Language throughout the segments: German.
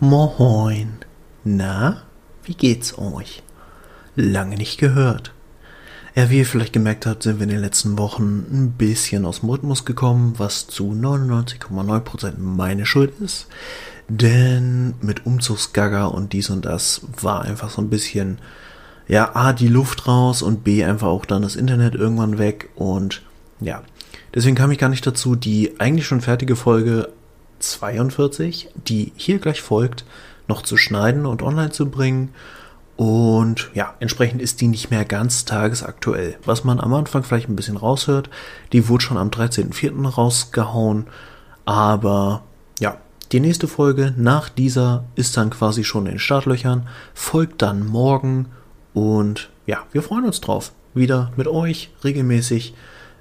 Moin. Na, wie geht's euch? Lange nicht gehört. Ja, wie ihr vielleicht gemerkt habt, sind wir in den letzten Wochen ein bisschen aus dem Rhythmus gekommen, was zu 99,9% meine Schuld ist. Denn mit Umzugsgagger und dies und das war einfach so ein bisschen, ja, A, die Luft raus und B, einfach auch dann das Internet irgendwann weg und ja. Deswegen kam ich gar nicht dazu, die eigentlich schon fertige Folge 42, die hier gleich folgt, noch zu schneiden und online zu bringen. Und ja, entsprechend ist die nicht mehr ganz tagesaktuell. Was man am Anfang vielleicht ein bisschen raushört, die wurde schon am 13.04. rausgehauen. Aber ja, die nächste Folge nach dieser ist dann quasi schon in den Startlöchern, folgt dann morgen. Und ja, wir freuen uns drauf, wieder mit euch regelmäßig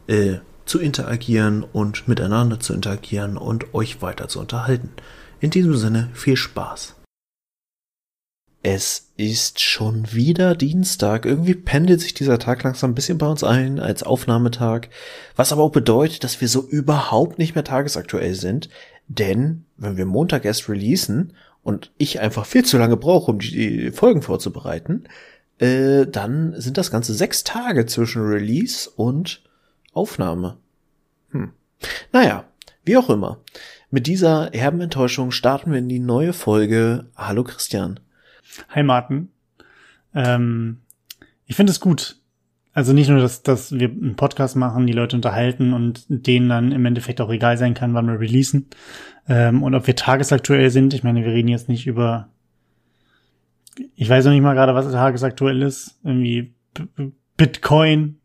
äh, zu interagieren und miteinander zu interagieren und euch weiter zu unterhalten. In diesem Sinne viel Spaß. Es ist schon wieder Dienstag. Irgendwie pendelt sich dieser Tag langsam ein bisschen bei uns ein als Aufnahmetag, was aber auch bedeutet, dass wir so überhaupt nicht mehr tagesaktuell sind, denn wenn wir Montag erst releasen und ich einfach viel zu lange brauche, um die Folgen vorzubereiten, äh, dann sind das ganze sechs Tage zwischen Release und Aufnahme. Hm. Naja, wie auch immer. Mit dieser herben Enttäuschung starten wir in die neue Folge. Hallo Christian. Hi Martin. Ähm, ich finde es gut. Also nicht nur, dass, dass wir einen Podcast machen, die Leute unterhalten und denen dann im Endeffekt auch egal sein kann, wann wir releasen. Ähm, und ob wir tagesaktuell sind. Ich meine, wir reden jetzt nicht über. Ich weiß noch nicht mal gerade, was tagesaktuell ist. Irgendwie Bitcoin.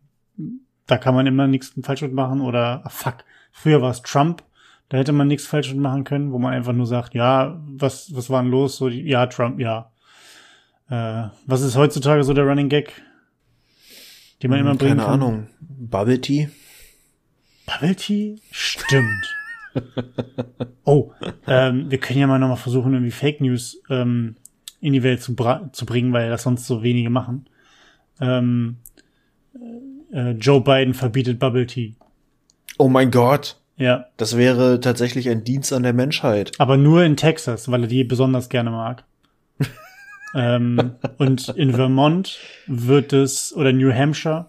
Da kann man immer nichts falsch machen. Oder ah, fuck. Früher war es Trump. Da hätte man nichts falsch machen können, wo man einfach nur sagt, ja, was, was war denn los? So, ja, Trump, ja. Äh, was ist heutzutage so der Running Gag, den man Hm, immer bringen Keine kann? Ahnung. Bubble Tea? Bubble Tea? Stimmt. oh, ähm, wir können ja mal nochmal versuchen, irgendwie Fake News ähm, in die Welt zu, zu bringen, weil das sonst so wenige machen. Ähm, äh, Joe Biden verbietet Bubble Tea. Oh mein Gott. Ja, Das wäre tatsächlich ein Dienst an der Menschheit. aber nur in Texas, weil er die besonders gerne mag. ähm, und in Vermont wird es, oder New Hampshire,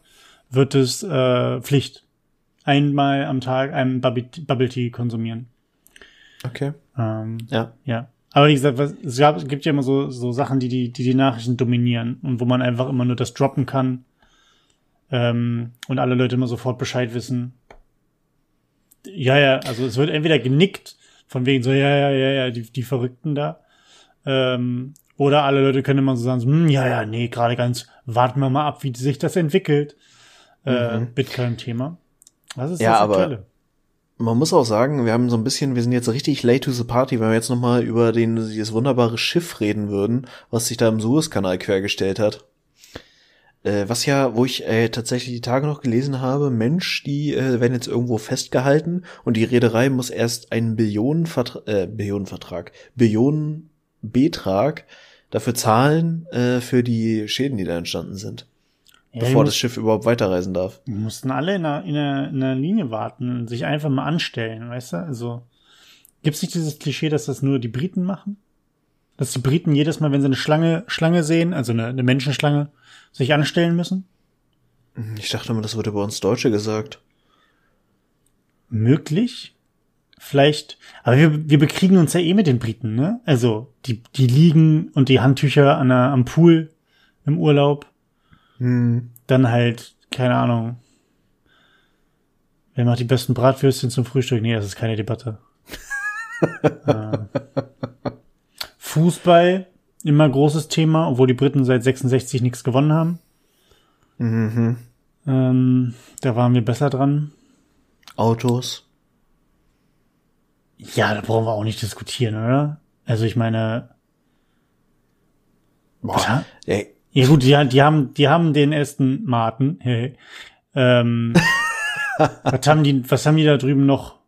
wird es äh, Pflicht. Einmal am Tag einen Bubble Bubble Tea konsumieren. Okay. Ähm, Ja. ja. Aber wie gesagt, was, es, gab, gibt ja immer so, so Sachen, die, die die die Nachrichten dominieren und wo man einfach immer nur das droppen kann ähm, und alle Leute immer sofort Bescheid wissen. Ja, ja, also es wird entweder genickt, von wegen so, ja, ja, ja, ja, die, die Verrückten da. Ähm, oder alle Leute können immer so sagen, so, hm, ja, ja, nee, gerade ganz, warten wir mal ab, wie sich das entwickelt. Äh, Bitcoin-Thema. Was ist Ja, das aber-? Man muss auch sagen, wir haben so ein bisschen, wir sind jetzt richtig late to the party, wenn wir jetzt nochmal über den, dieses wunderbare Schiff reden würden, was sich da im Suezkanal quergestellt hat. Äh, was ja, wo ich äh, tatsächlich die Tage noch gelesen habe, Mensch, die äh, werden jetzt irgendwo festgehalten und die Reederei muss erst einen Billionenvertrag, äh, Billionenvertrag, Billionenbetrag dafür zahlen äh, für die Schäden, die da entstanden sind, Ja, bevor das Schiff überhaupt weiterreisen darf. Die mussten alle in einer, in, einer, in einer Linie warten und sich einfach mal anstellen, weißt du? Also gibt's nicht dieses Klischee, dass das nur die Briten machen? Dass die Briten jedes Mal, wenn sie eine Schlange, Schlange sehen, also eine, eine Menschenschlange, sich anstellen müssen? Ich dachte immer, das wurde bei uns Deutsche gesagt. Möglich? Vielleicht, aber wir, wir bekriegen uns ja eh mit den Briten, ne? Also, die, die liegen und die Handtücher an der, am Pool im Urlaub. Hm. Dann halt, keine Ahnung. Wer macht die besten Bratwürstchen zum Frühstück? Nee, das ist keine Debatte. ähm. Fußball, immer großes Thema, obwohl die Briten seit 66 nichts gewonnen haben. Mhm. Ähm, da waren wir besser dran. Autos. Ja, da brauchen wir auch nicht diskutieren, oder? Also ich meine, Boah. Ey, ja gut, die, die haben, die haben den Aston Martin. Hey. Ähm, was haben die, was haben die da drüben noch?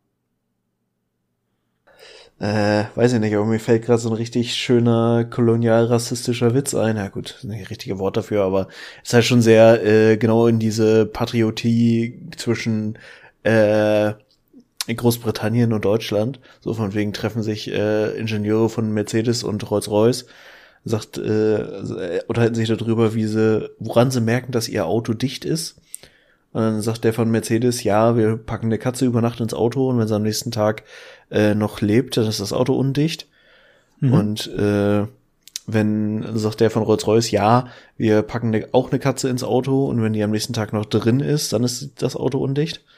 Äh, weiß ich nicht, aber mir fällt gerade so ein richtig schöner kolonial-rassistischer Witz ein. Ja gut, ist nicht das richtige Wort dafür, aber es ist halt schon sehr äh, genau in diese Patriotie zwischen äh, Großbritannien und Deutschland. So von wegen treffen sich äh, Ingenieure von Mercedes und Rolls-Royce, sagt, äh, unterhalten sich darüber, wie sie, woran sie merken, dass ihr Auto dicht ist. Und dann sagt der von Mercedes, ja, wir packen eine Katze über Nacht ins Auto und wenn sie am nächsten Tag äh, noch lebt, dann ist das Auto undicht. Mhm. Und äh, wenn, sagt der von Rolls-Royce, ja, wir packen ne, auch eine Katze ins Auto und wenn die am nächsten Tag noch drin ist, dann ist das Auto undicht.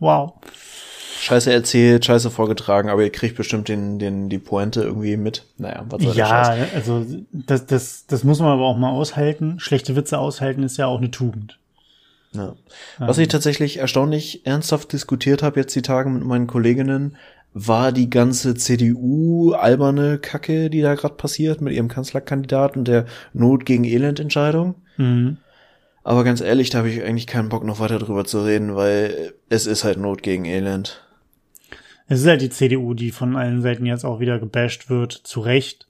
Wow. Scheiße erzählt, Scheiße vorgetragen, aber ihr kriegt bestimmt den, den, die Pointe irgendwie mit. Naja, was soll Ja, also das, das, das muss man aber auch mal aushalten. Schlechte Witze aushalten ist ja auch eine Tugend. Ja. Was ich tatsächlich erstaunlich ernsthaft diskutiert habe jetzt die Tage mit meinen Kolleginnen, war die ganze CDU alberne Kacke, die da gerade passiert mit ihrem Kanzlerkandidaten und der Not gegen Elend Entscheidung. Mhm. Aber ganz ehrlich, da habe ich eigentlich keinen Bock noch weiter drüber zu reden, weil es ist halt Not gegen Elend. Es ist halt die CDU, die von allen Seiten jetzt auch wieder gebasht wird, zu Recht.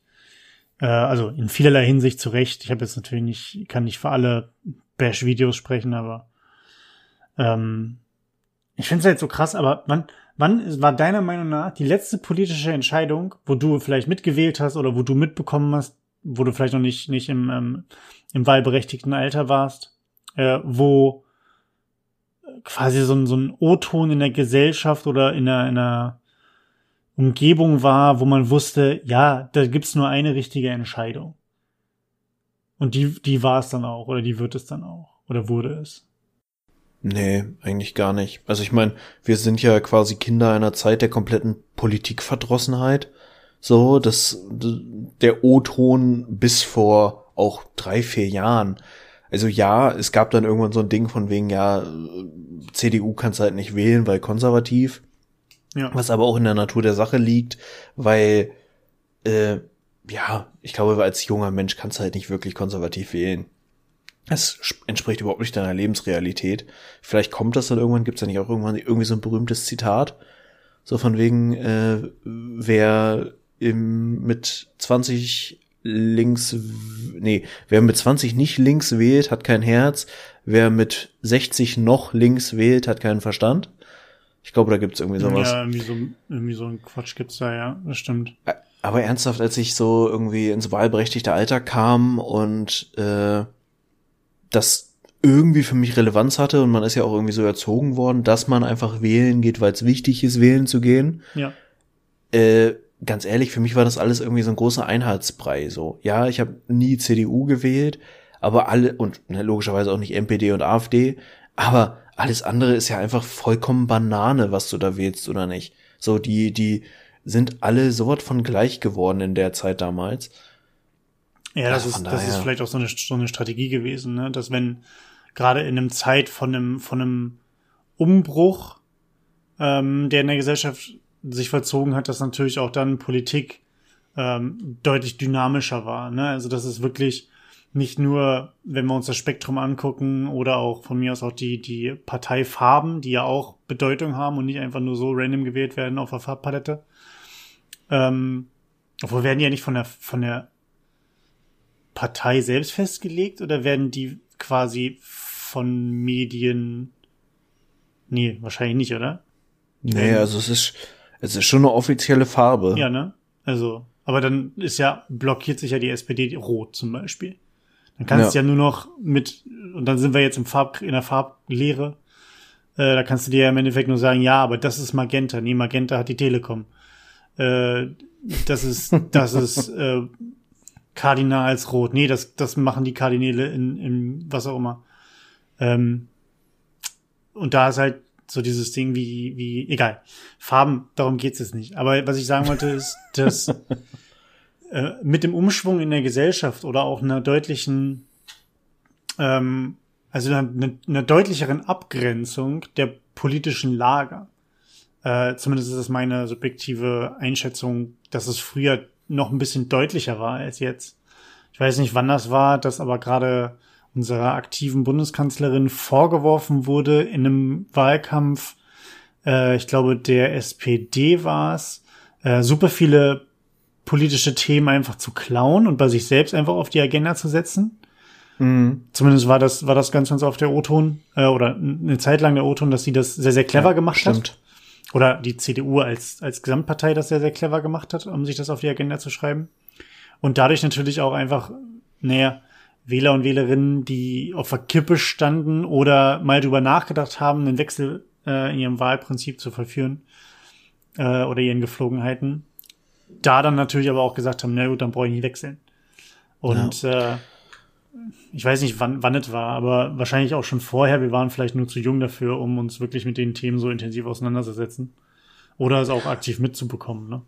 Äh, also in vielerlei Hinsicht zu Recht. Ich habe jetzt natürlich nicht, kann nicht für alle Bash-Videos sprechen, aber ähm, ich finde es halt so krass, aber wann, wann war deiner Meinung nach die letzte politische Entscheidung, wo du vielleicht mitgewählt hast oder wo du mitbekommen hast, wo du vielleicht noch nicht, nicht im, ähm, im wahlberechtigten Alter warst, äh, wo quasi so ein, so ein O-Ton in der Gesellschaft oder in einer, in einer Umgebung war, wo man wusste, ja, da gibt's nur eine richtige Entscheidung. Und die, die war es dann auch, oder die wird es dann auch, oder wurde es. Nee, eigentlich gar nicht. Also ich meine, wir sind ja quasi Kinder einer Zeit der kompletten Politikverdrossenheit. So, das, der O-Ton bis vor auch drei, vier Jahren also ja, es gab dann irgendwann so ein Ding von wegen, ja, CDU kannst halt nicht wählen, weil konservativ. Ja. Was aber auch in der Natur der Sache liegt, weil, äh, ja, ich glaube, als junger Mensch kannst du halt nicht wirklich konservativ wählen. Das entspricht überhaupt nicht deiner Lebensrealität. Vielleicht kommt das dann irgendwann, gibt's ja nicht auch irgendwann irgendwie so ein berühmtes Zitat. So von wegen, äh, wer im, mit 20 links, nee, wer mit 20 nicht links wählt, hat kein Herz. Wer mit 60 noch links wählt, hat keinen Verstand. Ich glaube, da gibt's irgendwie sowas. Ja, irgendwie so, irgendwie so ein Quatsch gibt's da, ja, das stimmt. Aber ernsthaft, als ich so irgendwie ins wahlberechtigte Alter kam und äh, das irgendwie für mich Relevanz hatte und man ist ja auch irgendwie so erzogen worden, dass man einfach wählen geht, weil es wichtig ist, wählen zu gehen. Ja. Äh, ganz ehrlich, für mich war das alles irgendwie so ein großer Einheitsbrei. So, ja, ich habe nie CDU gewählt, aber alle und ne, logischerweise auch nicht MPD und AfD, aber alles andere ist ja einfach vollkommen Banane, was du da wählst oder nicht. So, die, die sind alle so was von gleich geworden in der Zeit damals. Ja, das, ist, das ist vielleicht auch so eine, so eine Strategie gewesen, ne? dass wenn gerade in einem Zeit von einem, von einem Umbruch, ähm, der in der Gesellschaft sich verzogen hat, dass natürlich auch dann Politik ähm, deutlich dynamischer war. Ne? Also das ist wirklich nicht nur, wenn wir uns das Spektrum angucken oder auch von mir aus auch die, die Parteifarben, die ja auch Bedeutung haben und nicht einfach nur so random gewählt werden auf der Farbpalette. Ähm, obwohl werden die ja nicht von der, von der Partei selbst festgelegt oder werden die quasi von Medien? Nee, wahrscheinlich nicht, oder? Nee, also es ist, es ist schon eine offizielle Farbe. Ja, ne? Also, aber dann ist ja, blockiert sich ja die SPD rot zum Beispiel. Dann kannst ja. du ja nur noch mit, und dann sind wir jetzt im Farb, in der Farblehre, äh, da kannst du dir ja im Endeffekt nur sagen, ja, aber das ist Magenta. Nee, Magenta hat die Telekom. Äh, das ist, das ist äh, Kardinalsrot. Nee, das, das machen die Kardinäle in, in was auch immer. Ähm, und da ist halt so dieses Ding wie, wie, egal. Farben, darum geht's jetzt nicht. Aber was ich sagen wollte, ist, dass äh, mit dem Umschwung in der Gesellschaft oder auch einer deutlichen, ähm, also einer, einer deutlicheren Abgrenzung der politischen Lager, äh, zumindest ist das meine subjektive Einschätzung, dass es früher noch ein bisschen deutlicher war als jetzt. Ich weiß nicht, wann das war, dass aber gerade unserer aktiven Bundeskanzlerin vorgeworfen wurde in einem Wahlkampf, äh, ich glaube der SPD war es, äh, super viele politische Themen einfach zu klauen und bei sich selbst einfach auf die Agenda zu setzen. Mhm. Zumindest war das, war das ganz, ganz auf der O-Ton, äh, oder eine Zeit lang der O-Ton, dass sie das sehr, sehr clever ja, gemacht stimmt. hat. Oder die CDU als, als Gesamtpartei das sehr, sehr clever gemacht hat, um sich das auf die Agenda zu schreiben. Und dadurch natürlich auch einfach, naja, Wähler und Wählerinnen, die auf der Kippe standen oder mal drüber nachgedacht haben, einen Wechsel äh, in ihrem Wahlprinzip zu vollführen äh, oder ihren Geflogenheiten, da dann natürlich aber auch gesagt haben, na gut, dann brauche ich nicht wechseln. Und ja. äh, ich weiß nicht, wann, wann es war, aber wahrscheinlich auch schon vorher. Wir waren vielleicht nur zu jung dafür, um uns wirklich mit den Themen so intensiv auseinanderzusetzen. Oder es auch aktiv mitzubekommen, ne?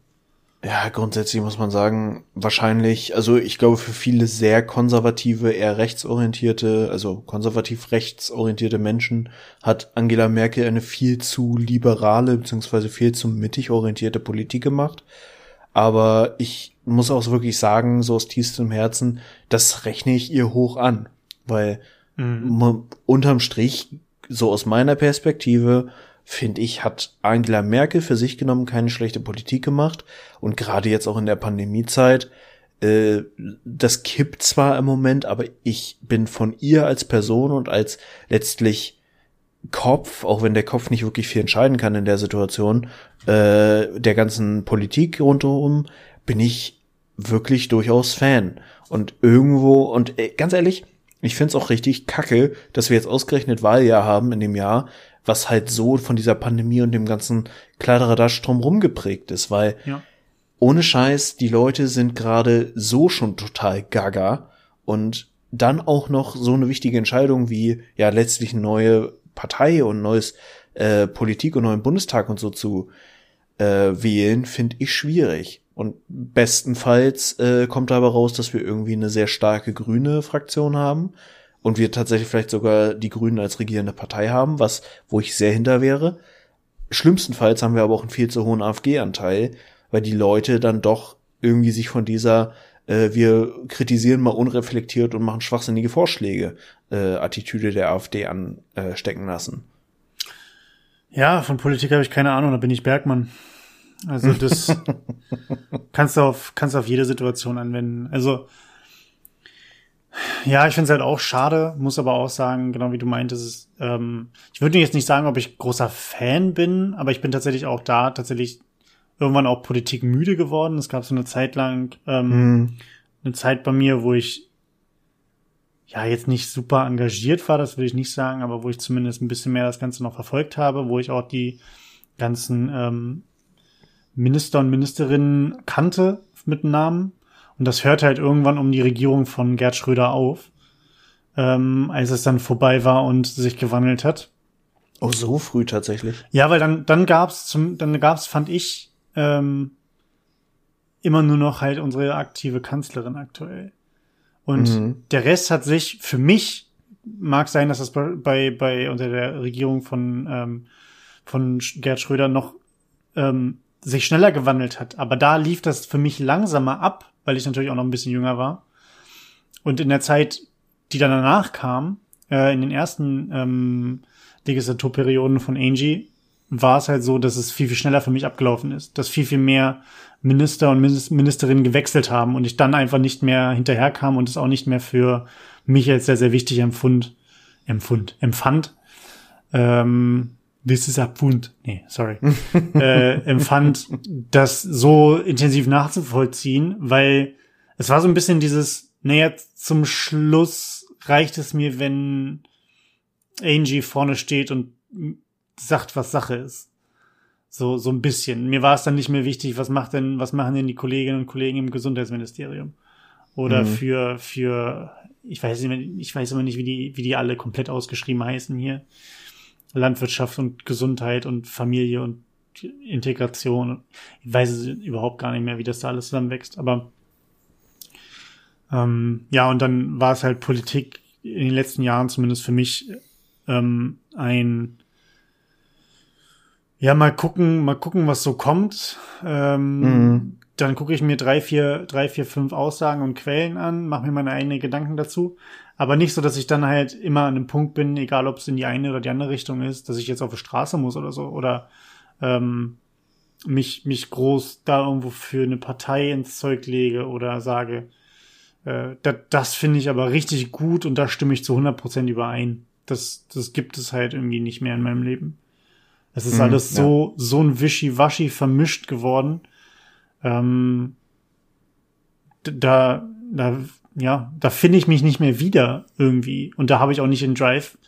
Ja, grundsätzlich muss man sagen, wahrscheinlich, also ich glaube für viele sehr konservative, eher rechtsorientierte, also konservativ rechtsorientierte Menschen hat Angela Merkel eine viel zu liberale beziehungsweise viel zu mittig orientierte Politik gemacht. Aber ich muss auch wirklich sagen, so aus tiefstem Herzen, das rechne ich ihr hoch an. Weil mhm. unterm Strich, so aus meiner Perspektive, finde ich, hat Angela Merkel für sich genommen keine schlechte Politik gemacht. Und gerade jetzt auch in der Pandemiezeit, äh, das kippt zwar im Moment, aber ich bin von ihr als Person und als letztlich Kopf, auch wenn der Kopf nicht wirklich viel entscheiden kann in der Situation, äh, der ganzen Politik rundherum, bin ich wirklich durchaus Fan. Und irgendwo, und äh, ganz ehrlich, ich find's auch richtig kacke, dass wir jetzt ausgerechnet Wahljahr haben in dem Jahr, was halt so von dieser Pandemie und dem ganzen Kleideradatsch drumherum geprägt ist, weil ja. ohne Scheiß, die Leute sind gerade so schon total gaga und dann auch noch so eine wichtige Entscheidung wie ja letztlich eine neue Partei und neues äh, Politik und neuen Bundestag und so zu äh, wählen, finde ich schwierig. Und bestenfalls äh, kommt dabei raus, dass wir irgendwie eine sehr starke grüne Fraktion haben und wir tatsächlich vielleicht sogar die Grünen als regierende Partei haben, was, wo ich sehr hinter wäre. Schlimmstenfalls haben wir aber auch einen viel zu hohen AfG-Anteil, weil die Leute dann doch irgendwie sich von dieser äh, wir kritisieren mal unreflektiert und machen schwachsinnige Vorschläge äh, Attitüde der AfD anstecken lassen. Ja, von Politik habe ich keine Ahnung, da bin ich Bergmann. Also das kannst du auf kannst du auf jede Situation anwenden. Also ja, ich finde es halt auch schade, muss aber auch sagen, genau wie du meintest, ähm, ich würde jetzt nicht sagen, ob ich großer Fan bin, aber ich bin tatsächlich auch da tatsächlich irgendwann auch Politik müde geworden. Es gab so eine Zeit lang ähm, mhm. eine Zeit bei mir, wo ich ja jetzt nicht super engagiert war, das will ich nicht sagen, aber wo ich zumindest ein bisschen mehr das Ganze noch verfolgt habe, wo ich auch die ganzen ähm, Minister und Ministerinnen kannte mit Namen. Und das hört halt irgendwann um die Regierung von Gerd Schröder auf, ähm, als es dann vorbei war und sich gewandelt hat. Oh, so früh tatsächlich. Ja, weil dann, dann gab's zum, dann gab's, fand ich, ähm, immer nur noch halt unsere aktive Kanzlerin aktuell. Und mhm. der Rest hat sich für mich mag sein, dass das bei, bei unter der Regierung von, ähm, von Gerd Schröder noch ähm, sich schneller gewandelt hat. Aber da lief das für mich langsamer ab, weil ich natürlich auch noch ein bisschen jünger war. Und in der Zeit, die dann danach kam, äh, in den ersten ähm, Legislaturperioden von Angie, war es halt so, dass es viel, viel schneller für mich abgelaufen ist, dass viel, viel mehr Minister und Ministerinnen gewechselt haben und ich dann einfach nicht mehr hinterherkam und es auch nicht mehr für mich als sehr, sehr wichtig empfund, empfund, empfand. Ähm, this is a Pfund. Nee, sorry. äh, empfand, das so intensiv nachzuvollziehen, weil es war so ein bisschen dieses, naja, zum Schluss reicht es mir, wenn Angie vorne steht und sagt, was Sache ist. So, so ein bisschen. Mir war es dann nicht mehr wichtig, was macht denn, was machen denn die Kolleginnen und Kollegen im Gesundheitsministerium? Oder mhm. für, für, ich weiß nicht, ich weiß immer nicht, wie die, wie die alle komplett ausgeschrieben heißen hier. Landwirtschaft und Gesundheit und Familie und Integration. Ich weiß überhaupt gar nicht mehr, wie das da alles zusammenwächst. Aber ähm, ja, und dann war es halt Politik in den letzten Jahren zumindest für mich ähm, ein ja, mal gucken, mal gucken, was so kommt. Ähm, mhm. Dann gucke ich mir drei, vier, drei, vier, fünf Aussagen und Quellen an, mache mir meine eigenen Gedanken dazu. Aber nicht so, dass ich dann halt immer an einem Punkt bin, egal ob es in die eine oder die andere Richtung ist, dass ich jetzt auf die Straße muss oder so. Oder ähm, mich, mich groß da irgendwo für eine Partei ins Zeug lege oder sage, äh, da, das finde ich aber richtig gut und da stimme ich zu 100% überein. Das, das gibt es halt irgendwie nicht mehr in meinem Leben. Es ist mhm, alles so, ja. so ein Wischiwaschi vermischt geworden. Ähm, da, da, ja, da finde ich mich nicht mehr wieder irgendwie. Und da habe ich auch nicht den Drive,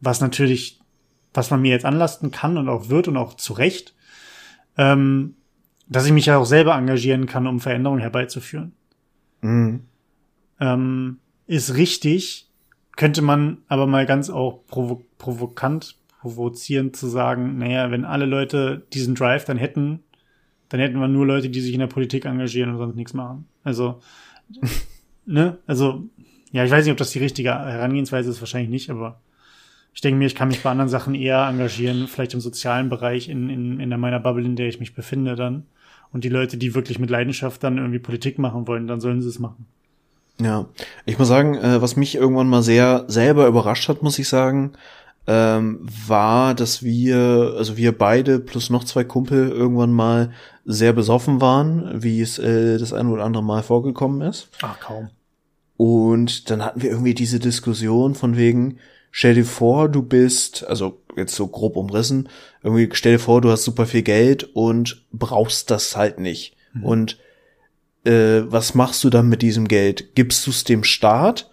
was natürlich, was man mir jetzt anlasten kann und auch wird und auch zu Recht, ähm, dass ich mich ja auch selber engagieren kann, um Veränderungen herbeizuführen. Mhm. Ähm, ist richtig, könnte man aber mal ganz auch provo provokant, provozierend zu sagen, naja, wenn alle Leute diesen Drive dann hätten, dann hätten wir nur Leute, die sich in der Politik engagieren und sonst nichts machen. Also, ne, also, ja, ich weiß nicht, ob das die richtige Herangehensweise ist, wahrscheinlich nicht, aber ich denke mir, ich kann mich bei anderen Sachen eher engagieren, vielleicht im sozialen Bereich, in, in, in meiner Bubble, in der ich mich befinde dann. Und die Leute, die wirklich mit Leidenschaft dann irgendwie Politik machen wollen, dann sollen sie es machen. Ja, ich muss sagen, äh, was mich irgendwann mal sehr selber überrascht hat, muss ich sagen, ähm, war, dass wir, also wir beide plus noch zwei Kumpel irgendwann mal sehr besoffen waren, wie es äh, das eine oder andere Mal vorgekommen ist. Ach, kaum. Und dann hatten wir irgendwie diese Diskussion von wegen, stell dir vor, du bist, also jetzt so grob umrissen, irgendwie stell dir vor, du hast super viel Geld und brauchst das halt nicht. Mhm. Und äh, was machst du dann mit diesem Geld? Gibst du es dem Staat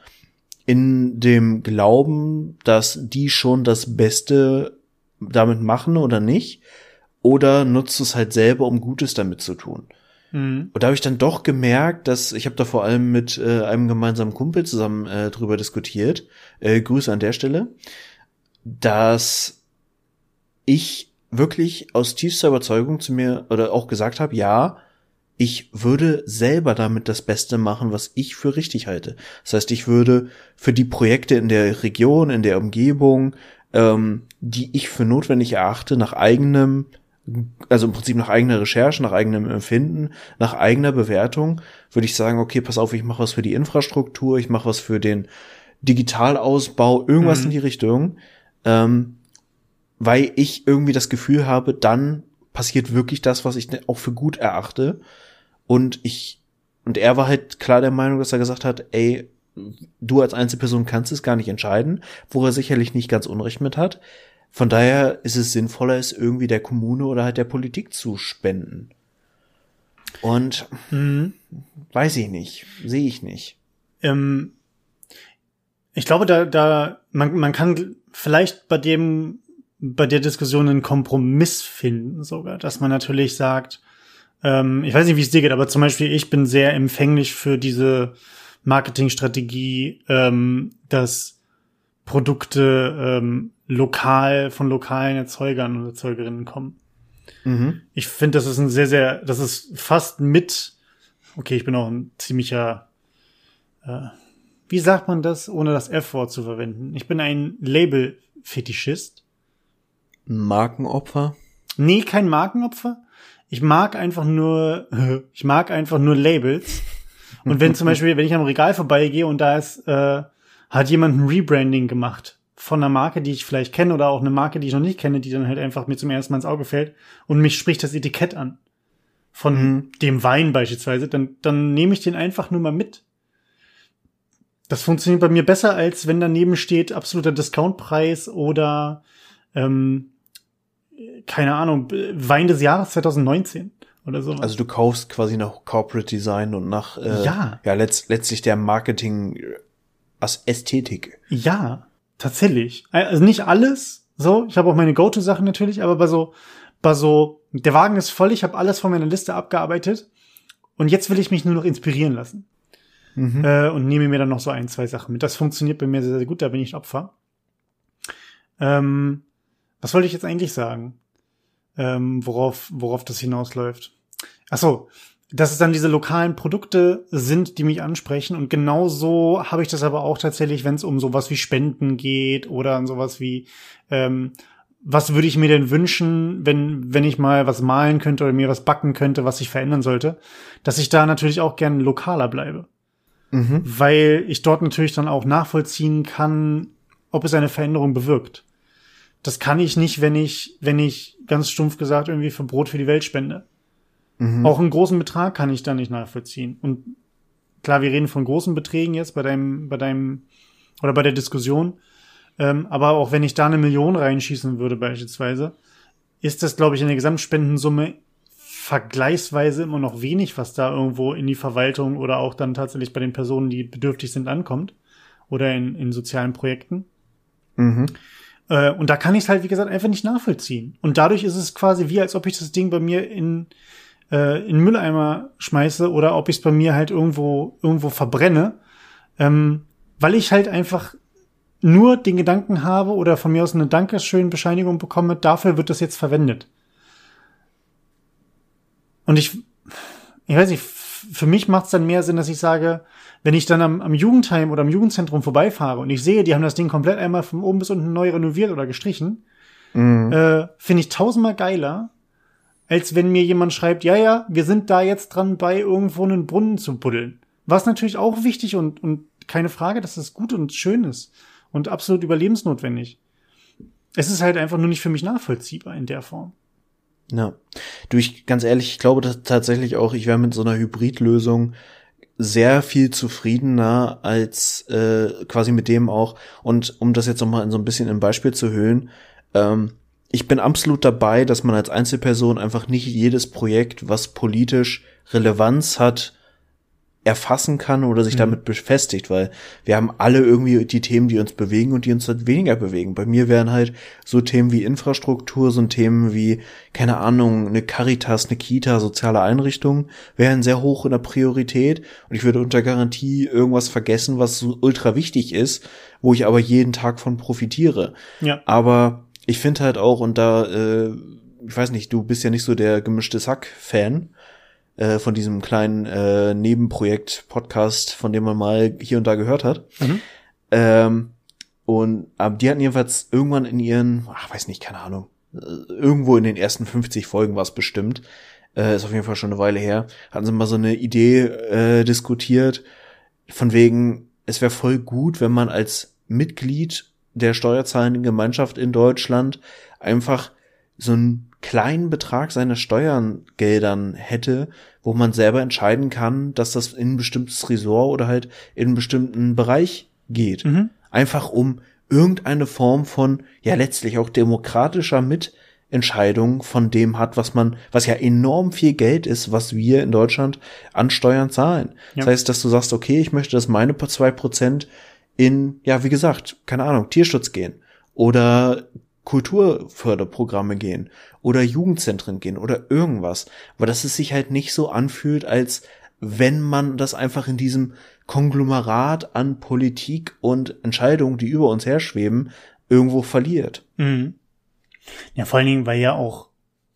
in dem Glauben, dass die schon das Beste damit machen oder nicht? Oder nutzt es halt selber, um Gutes damit zu tun? Mhm. Und da habe ich dann doch gemerkt, dass ich habe da vor allem mit äh, einem gemeinsamen Kumpel zusammen äh, drüber diskutiert. Äh, Grüße an der Stelle, dass ich wirklich aus tiefster Überzeugung zu mir oder auch gesagt habe, ja, ich würde selber damit das Beste machen, was ich für richtig halte. Das heißt, ich würde für die Projekte in der Region, in der Umgebung, ähm, die ich für notwendig erachte, nach eigenem also im Prinzip nach eigener Recherche, nach eigenem Empfinden, nach eigener Bewertung, würde ich sagen, okay, pass auf, ich mache was für die Infrastruktur, ich mache was für den Digitalausbau, irgendwas mhm. in die Richtung, ähm, weil ich irgendwie das Gefühl habe, dann passiert wirklich das, was ich auch für gut erachte. Und ich, und er war halt klar der Meinung, dass er gesagt hat, ey, du als Einzelperson kannst es gar nicht entscheiden, wo er sicherlich nicht ganz Unrecht mit hat. Von daher ist es sinnvoller, es irgendwie der Kommune oder halt der Politik zu spenden. Und mhm. weiß ich nicht, sehe ich nicht. Ähm, ich glaube, da, da, man, man kann vielleicht bei dem, bei der Diskussion einen Kompromiss finden, sogar, dass man natürlich sagt, ähm, ich weiß nicht, wie es dir geht, aber zum Beispiel ich bin sehr empfänglich für diese Marketingstrategie, ähm, dass Produkte ähm, lokal von lokalen Erzeugern und Erzeugerinnen kommen. Mhm. Ich finde, das ist ein sehr, sehr, das ist fast mit, okay, ich bin auch ein ziemlicher, äh, wie sagt man das, ohne das F-Wort zu verwenden? Ich bin ein Label-Fetischist. Markenopfer? Nee, kein Markenopfer. Ich mag einfach nur, ich mag einfach nur Labels. Und wenn zum Beispiel, wenn ich am Regal vorbeigehe und da ist, äh, hat jemand ein Rebranding gemacht von einer Marke, die ich vielleicht kenne oder auch eine Marke, die ich noch nicht kenne, die dann halt einfach mir zum ersten Mal ins Auge fällt und mich spricht das Etikett an. Von mhm. dem Wein beispielsweise, dann, dann nehme ich den einfach nur mal mit. Das funktioniert bei mir besser, als wenn daneben steht absoluter Discountpreis oder ähm, keine Ahnung, Wein des Jahres 2019 oder so. Also du kaufst quasi nach Corporate Design und nach äh, ja, ja letzt, letztlich der Marketing als Ästhetik. Ja, Tatsächlich. Also nicht alles, so. Ich habe auch meine Go-To-Sachen natürlich, aber bei so, bei so, der Wagen ist voll, ich habe alles von meiner Liste abgearbeitet und jetzt will ich mich nur noch inspirieren lassen. Mhm. Äh, und nehme mir dann noch so ein, zwei Sachen mit. Das funktioniert bei mir sehr, sehr gut, da bin ich Opfer. Ähm, was wollte ich jetzt eigentlich sagen? Ähm, worauf, worauf das hinausläuft? Ach so, dass es dann diese lokalen Produkte sind, die mich ansprechen. Und genau so habe ich das aber auch tatsächlich, wenn es um sowas wie Spenden geht oder an sowas wie, ähm, was würde ich mir denn wünschen, wenn, wenn ich mal was malen könnte oder mir was backen könnte, was sich verändern sollte, dass ich da natürlich auch gerne lokaler bleibe. Mhm. Weil ich dort natürlich dann auch nachvollziehen kann, ob es eine Veränderung bewirkt. Das kann ich nicht, wenn ich, wenn ich ganz stumpf gesagt irgendwie für Brot für die Welt spende. Mhm. Auch einen großen Betrag kann ich da nicht nachvollziehen. Und klar, wir reden von großen Beträgen jetzt bei deinem, bei deinem, oder bei der Diskussion. Ähm, aber auch wenn ich da eine Million reinschießen würde beispielsweise, ist das, glaube ich, in der Gesamtspendensumme vergleichsweise immer noch wenig, was da irgendwo in die Verwaltung oder auch dann tatsächlich bei den Personen, die bedürftig sind, ankommt. Oder in, in sozialen Projekten. Mhm. Äh, und da kann ich es halt, wie gesagt, einfach nicht nachvollziehen. Und dadurch ist es quasi wie, als ob ich das Ding bei mir in, äh, in Mülleimer schmeiße oder ob ich es bei mir halt irgendwo, irgendwo verbrenne. Ähm, weil ich halt einfach nur den Gedanken habe oder von mir aus eine Dankeschön-Bescheinigung bekomme, dafür wird das jetzt verwendet. Und ich, ich weiß nicht, für mich macht es dann mehr Sinn, dass ich sage, wenn ich dann am, am Jugendheim oder am Jugendzentrum vorbeifahre und ich sehe, die haben das Ding komplett einmal von oben bis unten neu renoviert oder gestrichen, mhm. äh, finde ich tausendmal geiler, als wenn mir jemand schreibt, ja, ja, wir sind da jetzt dran bei, irgendwo einen Brunnen zu buddeln. Was natürlich auch wichtig und, und keine Frage, dass das gut und schön ist und absolut überlebensnotwendig. Es ist halt einfach nur nicht für mich nachvollziehbar in der Form. Ja. Du, ich, ganz ehrlich, ich glaube tatsächlich auch, ich wäre mit so einer Hybridlösung sehr viel zufriedener als äh, quasi mit dem auch. Und um das jetzt nochmal in so ein bisschen im Beispiel zu hüllen, ähm, ich bin absolut dabei, dass man als Einzelperson einfach nicht jedes Projekt, was politisch Relevanz hat, erfassen kann oder sich mhm. damit befestigt, weil wir haben alle irgendwie die Themen, die uns bewegen und die uns halt weniger bewegen. Bei mir wären halt so Themen wie Infrastruktur, so Themen wie, keine Ahnung, eine Caritas, eine Kita, soziale Einrichtungen, wären sehr hoch in der Priorität und ich würde unter Garantie irgendwas vergessen, was so ultra wichtig ist, wo ich aber jeden Tag von profitiere. Ja. Aber ich finde halt auch, und da, äh, ich weiß nicht, du bist ja nicht so der gemischte Sack-Fan, äh, von diesem kleinen äh, Nebenprojekt-Podcast, von dem man mal hier und da gehört hat. Mhm. Ähm, und aber die hatten jedenfalls irgendwann in ihren, ach, weiß nicht, keine Ahnung, äh, irgendwo in den ersten 50 Folgen war es bestimmt, äh, ist auf jeden Fall schon eine Weile her, hatten sie mal so eine Idee äh, diskutiert, von wegen, es wäre voll gut, wenn man als Mitglied der steuerzahlenden Gemeinschaft in Deutschland einfach so einen kleinen Betrag seiner Steuergeldern hätte, wo man selber entscheiden kann, dass das in ein bestimmtes Resort oder halt in einen bestimmten Bereich geht. Mhm. Einfach um irgendeine Form von, ja letztlich auch demokratischer Mitentscheidung von dem hat, was man, was ja enorm viel Geld ist, was wir in Deutschland an Steuern zahlen. Ja. Das heißt, dass du sagst, okay, ich möchte, dass meine zwei Prozent in, ja, wie gesagt, keine Ahnung, Tierschutz gehen oder Kulturförderprogramme gehen oder Jugendzentren gehen oder irgendwas. Aber dass es sich halt nicht so anfühlt, als wenn man das einfach in diesem Konglomerat an Politik und Entscheidungen, die über uns herschweben, irgendwo verliert. Mhm. Ja, vor allen Dingen, weil ja auch,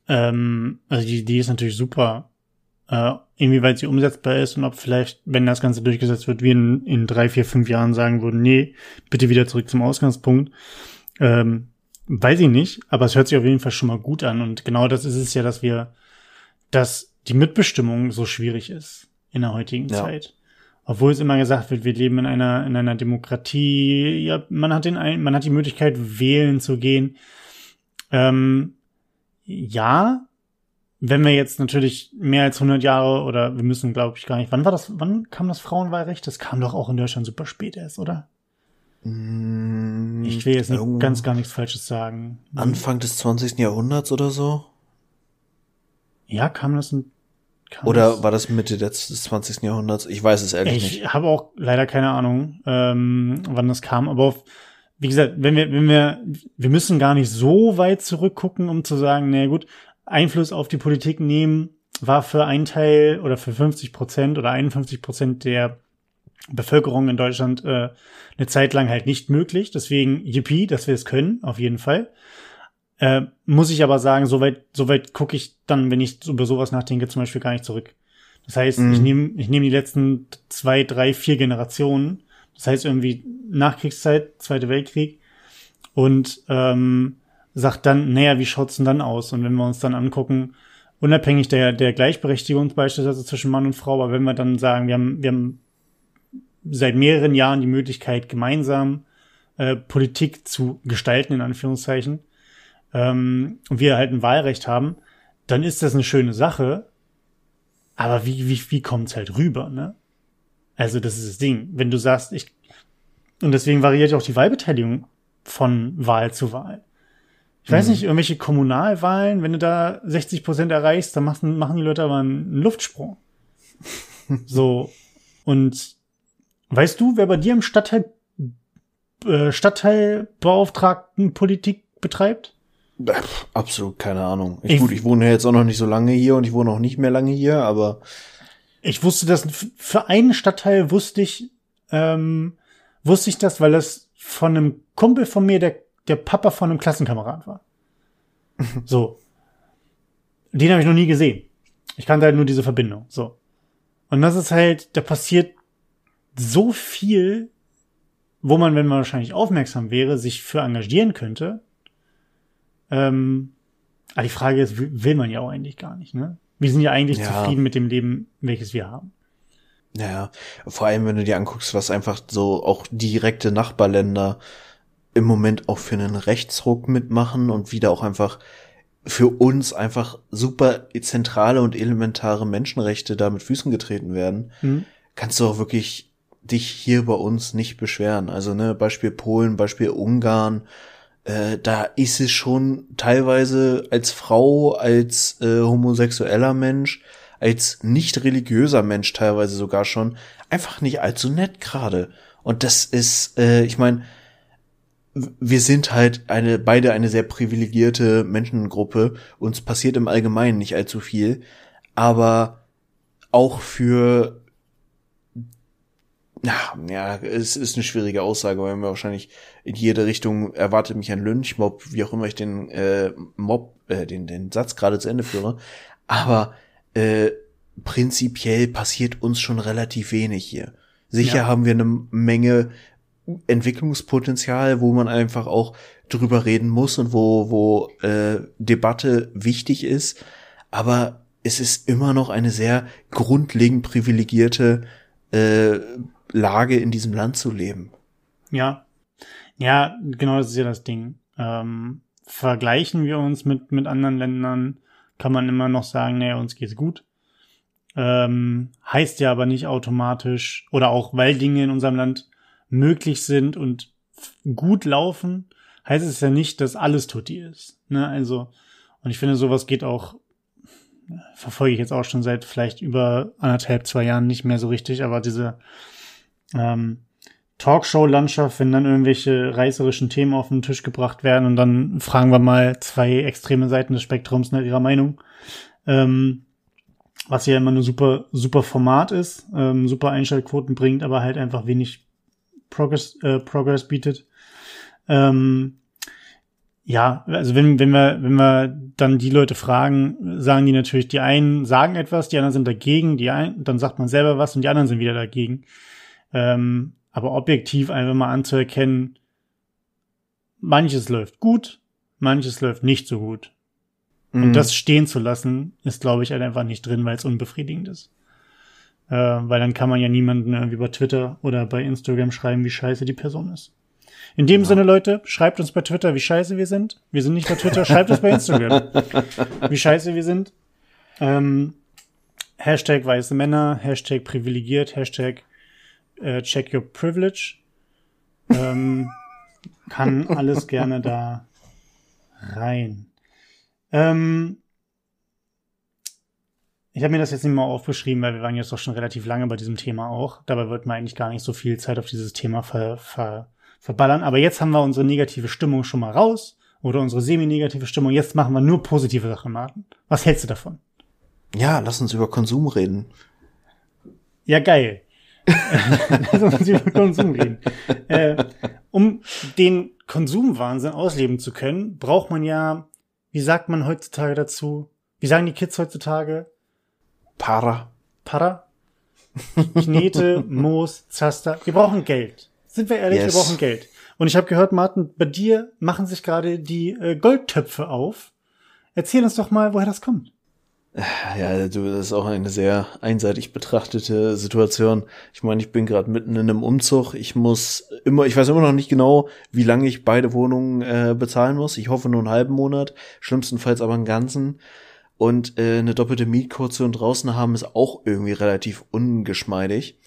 ähm, also die Idee ist natürlich super, äh, inwieweit sie umsetzbar ist und ob vielleicht, wenn das Ganze durchgesetzt wird, wir in, in drei, vier, fünf Jahren sagen würden, nee, bitte wieder zurück zum Ausgangspunkt. Ähm, Weiß ich nicht, aber es hört sich auf jeden Fall schon mal gut an. Und genau das ist es ja, dass wir, dass die Mitbestimmung so schwierig ist in der heutigen ja. Zeit. Obwohl es immer gesagt wird, wir leben in einer, in einer Demokratie, ja, man hat den, ein, man hat die Möglichkeit, wählen zu gehen. Ähm, ja, wenn wir jetzt natürlich mehr als 100 Jahre oder wir müssen, glaube ich, gar nicht, wann war das, wann kam das Frauenwahlrecht? Das kam doch auch in Deutschland super spät erst, oder? Mm, ich will jetzt nicht ganz gar nichts Falsches sagen. Anfang des 20. Jahrhunderts oder so? Ja, kam das in, kam Oder das? war das Mitte des 20. Jahrhunderts? Ich weiß es ehrlich ich nicht. Ich habe auch leider keine Ahnung, ähm, wann das kam. Aber auf, wie gesagt, wenn wir, wenn wir, wir müssen gar nicht so weit zurückgucken, um zu sagen, na gut, Einfluss auf die Politik nehmen war für einen Teil oder für 50 Prozent oder 51 Prozent der Bevölkerung in Deutschland äh, eine Zeit lang halt nicht möglich. Deswegen yippie, dass wir es können, auf jeden Fall. Äh, muss ich aber sagen, soweit soweit gucke ich dann, wenn ich über sowas nachdenke, zum Beispiel gar nicht zurück. Das heißt, mhm. ich nehme ich nehm die letzten zwei, drei, vier Generationen, das heißt irgendwie Nachkriegszeit, Zweite Weltkrieg, und ähm, sagt dann, naja, wie schaut's denn dann aus? Und wenn wir uns dann angucken, unabhängig der, der Gleichberechtigung beispielsweise zwischen Mann und Frau, aber wenn wir dann sagen, wir haben, wir haben seit mehreren Jahren die Möglichkeit, gemeinsam äh, Politik zu gestalten, in Anführungszeichen, ähm, und wir halt ein Wahlrecht haben, dann ist das eine schöne Sache. Aber wie, wie, wie kommt's halt rüber, ne? Also das ist das Ding. Wenn du sagst, ich und deswegen variiert ja auch die Wahlbeteiligung von Wahl zu Wahl. Ich weiß mhm. nicht, irgendwelche Kommunalwahlen, wenn du da 60 Prozent erreichst, dann machen, machen die Leute aber einen Luftsprung. so. Und weißt du, wer bei dir im Stadtteil, äh, Stadtteilbeauftragten Politik betreibt? Absolut keine Ahnung. Ich, ich, gut, ich wohne jetzt auch noch nicht so lange hier und ich wohne auch nicht mehr lange hier, aber. Ich wusste das, für einen Stadtteil wusste ich, ähm, wusste ich das, weil das von einem Kumpel von mir, der, der Papa von einem Klassenkamerad war. so. Den habe ich noch nie gesehen. Ich kannte halt nur diese Verbindung. So. Und das ist halt, da passiert so viel, wo man, wenn man wahrscheinlich aufmerksam wäre, sich für engagieren könnte. Ähm, aber die Frage ist, will man ja auch eigentlich gar nicht, ne? Wir sind ja eigentlich ja. zufrieden mit dem Leben, welches wir haben. Ja, vor allem, wenn du dir anguckst, was einfach so auch direkte Nachbarländer im Moment auch für einen Rechtsruck mitmachen und wieder auch einfach für uns einfach super zentrale und elementare Menschenrechte da mit Füßen getreten werden, mhm. kannst du auch wirklich dich hier bei uns nicht beschweren. Also ne, Beispiel Polen, Beispiel Ungarn, äh, da ist es schon teilweise als Frau, als äh, homosexueller Mensch, als nicht religiöser Mensch teilweise sogar schon einfach nicht allzu nett gerade. Und das ist, äh, ich meine, wir sind halt eine, beide eine sehr privilegierte Menschengruppe. Uns passiert im Allgemeinen nicht allzu viel. Aber auch für, ja, ja, es ist eine schwierige Aussage, weil wir wahrscheinlich in jede Richtung erwartet mich ein Lynchmob, wie auch immer ich den äh, Mob, äh, den, den Satz gerade zu Ende führe. Aber äh, prinzipiell passiert uns schon relativ wenig hier. Sicher ja. haben wir eine Menge Entwicklungspotenzial, wo man einfach auch drüber reden muss und wo, wo äh, Debatte wichtig ist. Aber es ist immer noch eine sehr grundlegend privilegierte äh, Lage in diesem Land zu leben. Ja. Ja, genau das ist ja das Ding. Ähm, vergleichen wir uns mit, mit anderen Ländern, kann man immer noch sagen, naja, uns geht's gut. Ähm, heißt ja aber nicht automatisch, oder auch weil Dinge in unserem Land möglich sind und gut laufen, heißt es ja nicht, dass alles tutti ist. Ne? Also, und ich finde, sowas geht auch, verfolge ich jetzt auch schon seit vielleicht über anderthalb, zwei Jahren nicht mehr so richtig, aber diese ähm, Talkshow-Landschaft, wenn dann irgendwelche reißerischen Themen auf den Tisch gebracht werden und dann fragen wir mal zwei extreme Seiten des Spektrums nach ihrer Meinung. Ähm, was ja immer eine super, super Format ist, ähm, super Einschaltquoten bringt, aber halt einfach wenig Progress, äh, Progress bietet. Ähm, ja, also wenn, wenn wir, wenn wir dann die Leute fragen, sagen die natürlich, die einen sagen etwas, die anderen sind dagegen, die einen, dann sagt man selber was und die anderen sind wieder dagegen. Ähm, aber objektiv einfach mal anzuerkennen, manches läuft gut, manches läuft nicht so gut. Und mhm. das stehen zu lassen, ist, glaube ich, halt einfach nicht drin, weil es unbefriedigend ist. Äh, weil dann kann man ja niemanden irgendwie bei Twitter oder bei Instagram schreiben, wie scheiße die Person ist. In dem ja. Sinne, Leute, schreibt uns bei Twitter, wie scheiße wir sind. Wir sind nicht bei Twitter, schreibt uns bei Instagram, wie scheiße wir sind. Ähm, Hashtag weiße Männer, Hashtag privilegiert, Hashtag äh, check your privilege. Ähm, kann alles gerne da rein. Ähm, ich habe mir das jetzt nicht mal aufgeschrieben, weil wir waren jetzt doch schon relativ lange bei diesem Thema auch. Dabei wird man eigentlich gar nicht so viel Zeit auf dieses Thema ver, ver, verballern. Aber jetzt haben wir unsere negative Stimmung schon mal raus oder unsere semi-negative Stimmung. Jetzt machen wir nur positive Sachen, Martin. Was hältst du davon? Ja, lass uns über Konsum reden. Ja, geil. Lass uns über Konsum reden. Äh, um den Konsumwahnsinn ausleben zu können, braucht man ja, wie sagt man heutzutage dazu? Wie sagen die Kids heutzutage? Para. Para? Knete, Moos, Zaster. Wir brauchen Geld. Sind wir ehrlich, yes. wir brauchen Geld. Und ich habe gehört, Martin, bei dir machen sich gerade die äh, Goldtöpfe auf. Erzähl uns doch mal, woher das kommt. Ja, du, das ist auch eine sehr einseitig betrachtete Situation. Ich meine, ich bin gerade mitten in einem Umzug. Ich muss immer, ich weiß immer noch nicht genau, wie lange ich beide Wohnungen äh, bezahlen muss. Ich hoffe nur einen halben Monat, schlimmstenfalls aber einen ganzen. Und äh, eine doppelte Mietkaution draußen haben ist auch irgendwie relativ ungeschmeidig.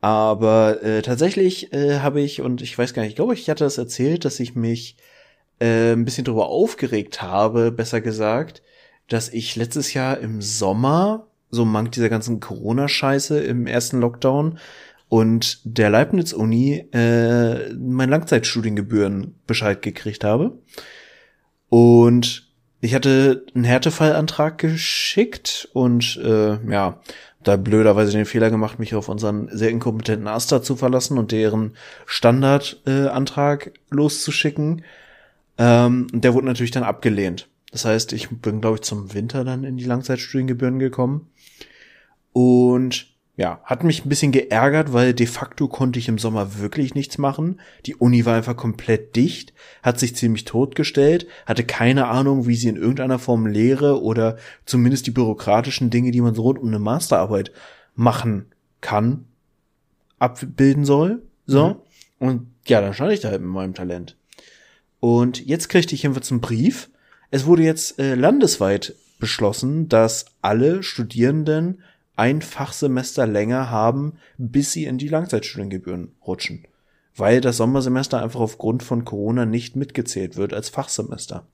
Aber äh, tatsächlich äh, habe ich, und ich weiß gar nicht, ich glaube, ich hatte das erzählt, dass ich mich äh, ein bisschen darüber aufgeregt habe, besser gesagt, dass ich letztes Jahr im Sommer, so mank dieser ganzen Corona-Scheiße im ersten Lockdown, und der Leibniz-Uni äh, mein Langzeitstudiengebühren Bescheid gekriegt habe. Und ich hatte einen Härtefallantrag geschickt und äh, ja, da blöderweise den Fehler gemacht, mich auf unseren sehr inkompetenten Aster zu verlassen und deren Standardantrag äh, loszuschicken. Ähm, der wurde natürlich dann abgelehnt. Das heißt, ich bin, glaube ich, zum Winter dann in die Langzeitstudiengebühren gekommen. Und ja, hat mich ein bisschen geärgert, weil de facto konnte ich im Sommer wirklich nichts machen. Die Uni war einfach komplett dicht, hat sich ziemlich totgestellt, hatte keine Ahnung, wie sie in irgendeiner Form Lehre oder zumindest die bürokratischen Dinge, die man so rund um eine Masterarbeit machen kann, abbilden soll. So. Mhm. Und ja, dann stand ich da halt mit meinem Talent. Und jetzt kriegte ich jedenfalls einen Brief. Es wurde jetzt äh, landesweit beschlossen, dass alle Studierenden ein Fachsemester länger haben, bis sie in die Langzeitstudiengebühren rutschen. Weil das Sommersemester einfach aufgrund von Corona nicht mitgezählt wird als Fachsemester.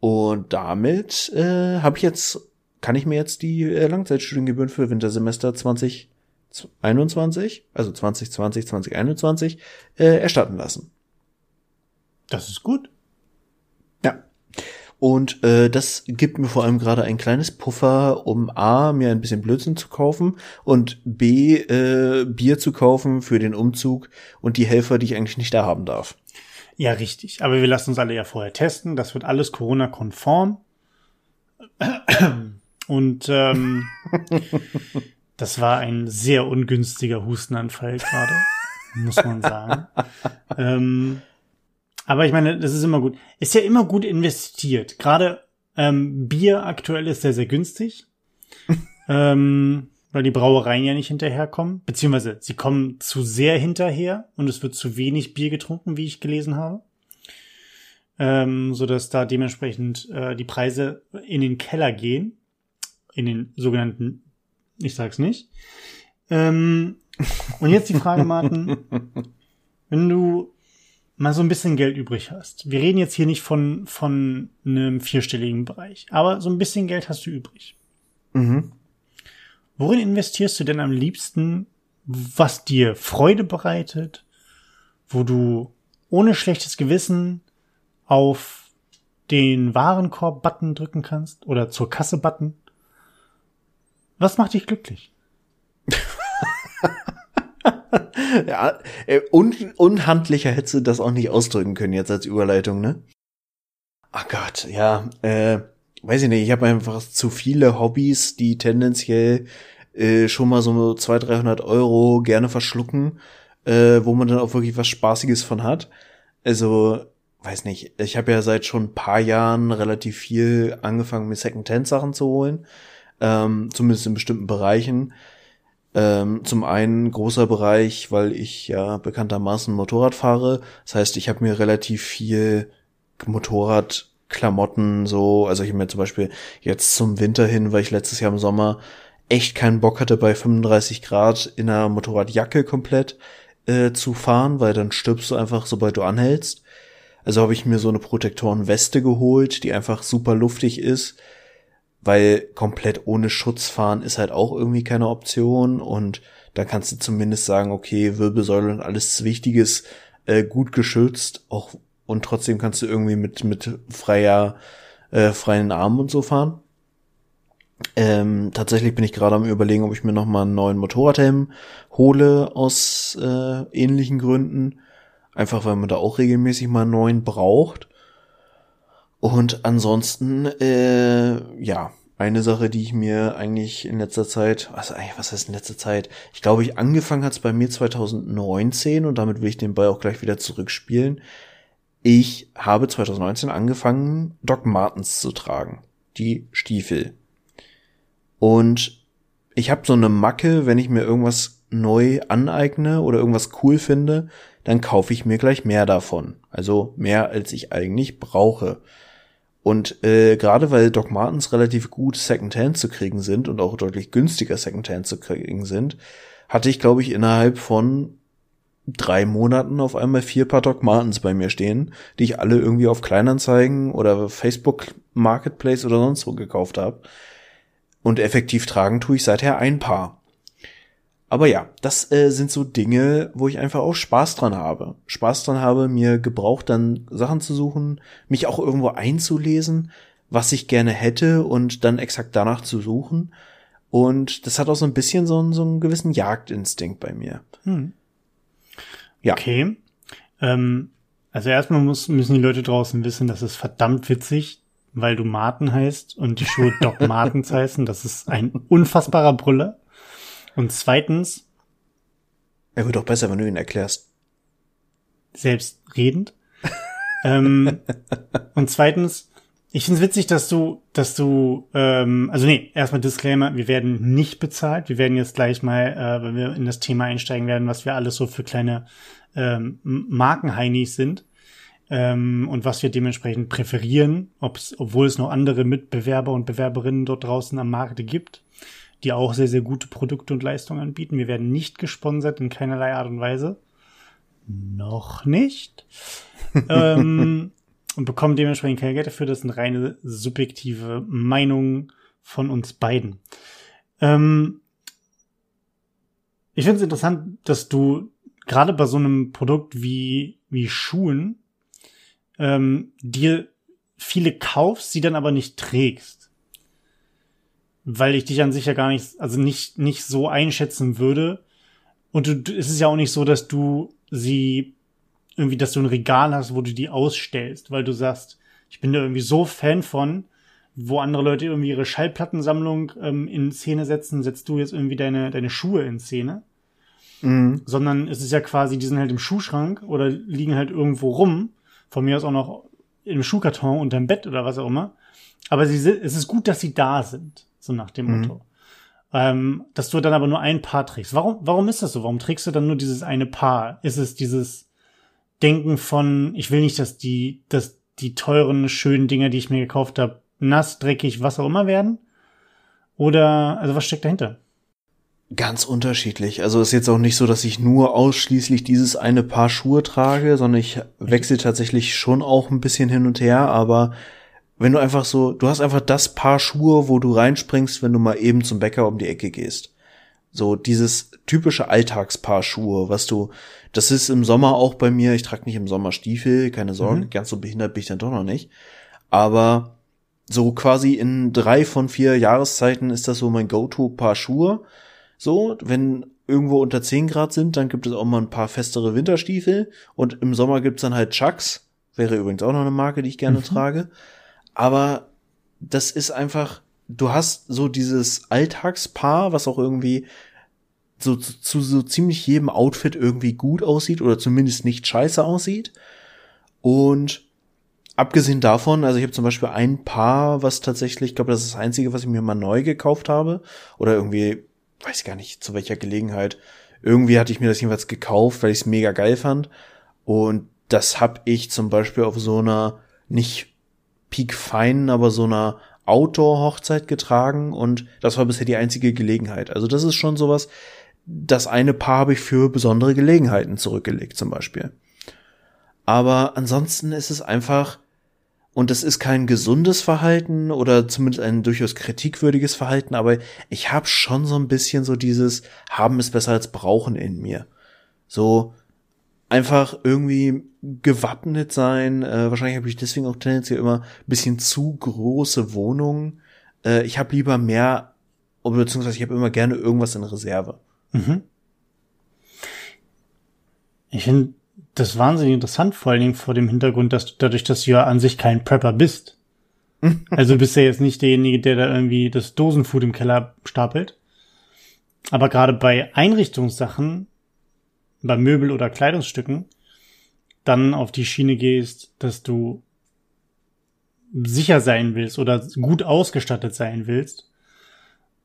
Und damit äh, habe ich jetzt, kann ich mir jetzt die äh, Langzeitstudiengebühren für Wintersemester 2021, also 2020, 2021, äh, erstatten lassen. Das ist gut. Und äh, das gibt mir vor allem gerade ein kleines Puffer, um A, mir ein bisschen Blödsinn zu kaufen und B, äh, Bier zu kaufen für den Umzug und die Helfer, die ich eigentlich nicht da haben darf. Ja, richtig. Aber wir lassen uns alle ja vorher testen. Das wird alles Corona-konform. Und ähm, das war ein sehr ungünstiger Hustenanfall gerade, muss man sagen. ähm, aber ich meine, das ist immer gut. Ist ja immer gut investiert. Gerade ähm, Bier aktuell ist sehr, sehr günstig. ähm, weil die Brauereien ja nicht hinterherkommen. Beziehungsweise sie kommen zu sehr hinterher und es wird zu wenig Bier getrunken, wie ich gelesen habe. Ähm, so dass da dementsprechend äh, die Preise in den Keller gehen. In den sogenannten, ich sag's nicht. Ähm, und jetzt die Frage, Martin. wenn du mal so ein bisschen Geld übrig hast. Wir reden jetzt hier nicht von, von einem vierstelligen Bereich, aber so ein bisschen Geld hast du übrig. Mhm. Worin investierst du denn am liebsten, was dir Freude bereitet, wo du ohne schlechtes Gewissen auf den Warenkorb-Button drücken kannst oder zur Kasse-Button? Was macht dich glücklich? ja, äh, un unhandlicher hättest du das auch nicht ausdrücken können jetzt als Überleitung, ne? Ach Gott, ja, äh, weiß ich nicht, ich habe einfach zu viele Hobbys, die tendenziell äh, schon mal so 200, 300 Euro gerne verschlucken, äh, wo man dann auch wirklich was Spaßiges von hat. Also, weiß nicht, ich habe ja seit schon ein paar Jahren relativ viel angefangen, mir Second-Hand-Sachen zu holen, ähm, zumindest in bestimmten Bereichen. Ähm, zum einen großer Bereich, weil ich ja bekanntermaßen Motorrad fahre. Das heißt, ich habe mir relativ viel Motorradklamotten so, also ich habe mir zum Beispiel jetzt zum Winter hin, weil ich letztes Jahr im Sommer echt keinen Bock hatte, bei 35 Grad in einer Motorradjacke komplett äh, zu fahren, weil dann stirbst du einfach, sobald du anhältst. Also habe ich mir so eine Protektorenweste geholt, die einfach super luftig ist, weil komplett ohne Schutz fahren ist halt auch irgendwie keine Option und da kannst du zumindest sagen, okay, Wirbelsäule und alles Wichtiges äh, gut geschützt, auch und trotzdem kannst du irgendwie mit mit freier äh, freien Armen und so fahren. Ähm, tatsächlich bin ich gerade am überlegen, ob ich mir noch mal einen neuen Motorradhelm hole aus äh, ähnlichen Gründen, einfach weil man da auch regelmäßig mal einen neuen braucht. Und ansonsten, äh, ja, eine Sache, die ich mir eigentlich in letzter Zeit, also eigentlich, was heißt in letzter Zeit? Ich glaube, ich angefangen hat es bei mir 2019 und damit will ich den Ball auch gleich wieder zurückspielen. Ich habe 2019 angefangen, Doc Martens zu tragen. Die Stiefel. Und ich habe so eine Macke, wenn ich mir irgendwas neu aneigne oder irgendwas cool finde, dann kaufe ich mir gleich mehr davon. Also mehr, als ich eigentlich brauche. Und äh, gerade weil Doc Martens relativ gut Secondhand zu kriegen sind und auch deutlich günstiger Secondhand zu kriegen sind, hatte ich, glaube ich, innerhalb von drei Monaten auf einmal vier Paar Doc Martens bei mir stehen, die ich alle irgendwie auf Kleinanzeigen oder Facebook Marketplace oder sonst wo gekauft habe. Und effektiv tragen tue ich seither ein Paar. Aber ja, das äh, sind so Dinge, wo ich einfach auch Spaß dran habe. Spaß dran habe, mir gebraucht dann Sachen zu suchen, mich auch irgendwo einzulesen, was ich gerne hätte und dann exakt danach zu suchen. Und das hat auch so ein bisschen so, einen, so einen gewissen Jagdinstinkt bei mir. Hm. Ja. Okay. Ähm, also erstmal muss, müssen die Leute draußen wissen, das ist verdammt witzig, weil du Martin heißt und die Schuhe Doc Martens heißen. Das ist ein unfassbarer Brüller. Und zweitens. Er wird doch besser, wenn du ihn erklärst. Selbstredend. ähm, und zweitens, ich finde es witzig, dass du, dass du, ähm, also nee, erstmal Disclaimer, wir werden nicht bezahlt. Wir werden jetzt gleich mal, äh, wenn wir in das Thema einsteigen werden, was wir alles so für kleine ähm, Markenheinis sind ähm, und was wir dementsprechend präferieren, ob's, obwohl es noch andere Mitbewerber und Bewerberinnen dort draußen am Markt gibt, die auch sehr, sehr gute Produkte und Leistungen anbieten. Wir werden nicht gesponsert in keinerlei Art und Weise. Noch nicht. ähm, und bekommen dementsprechend kein Geld dafür. Das sind reine subjektive Meinungen von uns beiden. Ähm, ich finde es interessant, dass du gerade bei so einem Produkt wie, wie Schuhen ähm, dir viele kaufst, sie dann aber nicht trägst. Weil ich dich an sich ja gar nicht, also nicht, nicht so einschätzen würde. Und du, es ist ja auch nicht so, dass du sie irgendwie, dass du ein Regal hast, wo du die ausstellst, weil du sagst, ich bin da irgendwie so Fan von, wo andere Leute irgendwie ihre Schallplattensammlung ähm, in Szene setzen, setzt du jetzt irgendwie deine, deine Schuhe in Szene. Mhm. Sondern es ist ja quasi, die sind halt im Schuhschrank oder liegen halt irgendwo rum. Von mir aus auch noch im Schuhkarton unterm Bett oder was auch immer. Aber sie, es ist gut, dass sie da sind, so nach dem mhm. Motto. Ähm, dass du dann aber nur ein Paar trägst. Warum, warum ist das so? Warum trägst du dann nur dieses eine Paar? Ist es dieses, Denken von, ich will nicht, dass die, dass die teuren, schönen Dinge, die ich mir gekauft habe, nass, dreckig, was auch immer werden? Oder, also was steckt dahinter? Ganz unterschiedlich. Also ist jetzt auch nicht so, dass ich nur ausschließlich dieses eine Paar Schuhe trage, sondern ich wechsle tatsächlich schon auch ein bisschen hin und her, aber wenn du einfach so, du hast einfach das Paar Schuhe, wo du reinspringst, wenn du mal eben zum Bäcker um die Ecke gehst. So dieses typische Alltagspaar Schuhe, was du, das ist im Sommer auch bei mir, ich trage nicht im Sommer Stiefel, keine Sorgen, mhm. ganz so behindert bin ich dann doch noch nicht. Aber so quasi in drei von vier Jahreszeiten ist das so mein Go-To-Paar Schuhe. So, wenn irgendwo unter zehn Grad sind, dann gibt es auch mal ein paar festere Winterstiefel und im Sommer gibt's dann halt Chucks, wäre übrigens auch noch eine Marke, die ich gerne mhm. trage. Aber das ist einfach, du hast so dieses Alltagspaar, was auch irgendwie so zu, zu so ziemlich jedem Outfit irgendwie gut aussieht oder zumindest nicht scheiße aussieht. Und abgesehen davon, also ich habe zum Beispiel ein Paar, was tatsächlich, ich glaube, das ist das einzige, was ich mir mal neu gekauft habe. Oder irgendwie, weiß gar nicht, zu welcher Gelegenheit. Irgendwie hatte ich mir das jedenfalls gekauft, weil ich es mega geil fand. Und das habe ich zum Beispiel auf so einer nicht peak feinen, aber so einer Outdoor-Hochzeit getragen und das war bisher die einzige Gelegenheit. Also das ist schon sowas, das eine Paar habe ich für besondere Gelegenheiten zurückgelegt zum Beispiel. Aber ansonsten ist es einfach, und das ist kein gesundes Verhalten oder zumindest ein durchaus kritikwürdiges Verhalten, aber ich habe schon so ein bisschen so dieses haben es besser als brauchen in mir. So einfach irgendwie gewappnet sein. Äh, wahrscheinlich habe ich deswegen auch tendenziell immer ein bisschen zu große Wohnungen. Äh, ich habe lieber mehr, beziehungsweise ich habe immer gerne irgendwas in Reserve. Mhm. Ich finde das wahnsinnig interessant, vor allen Dingen vor dem Hintergrund, dass du dadurch, dass du ja an sich kein Prepper bist. also du bist ja jetzt nicht derjenige, der da irgendwie das Dosenfood im Keller stapelt. Aber gerade bei Einrichtungssachen, bei Möbel oder Kleidungsstücken, dann auf die Schiene gehst, dass du sicher sein willst oder gut ausgestattet sein willst.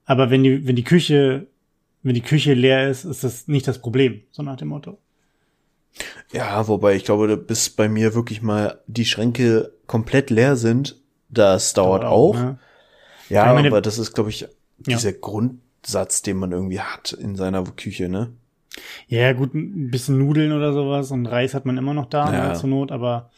Aber wenn die, wenn die Küche wenn die Küche leer ist, ist das nicht das Problem, so nach dem Motto. Ja, wobei ich glaube, bis bei mir wirklich mal die Schränke komplett leer sind, das dauert, dauert auch. Ne? Ja, meine, aber das ist, glaube ich, dieser ja. Grund, Hauptsatz, den man irgendwie hat in seiner Küche, ne? Ja, gut, ein bisschen Nudeln oder sowas und Reis hat man immer noch da, Ja. ne, zur Not, aber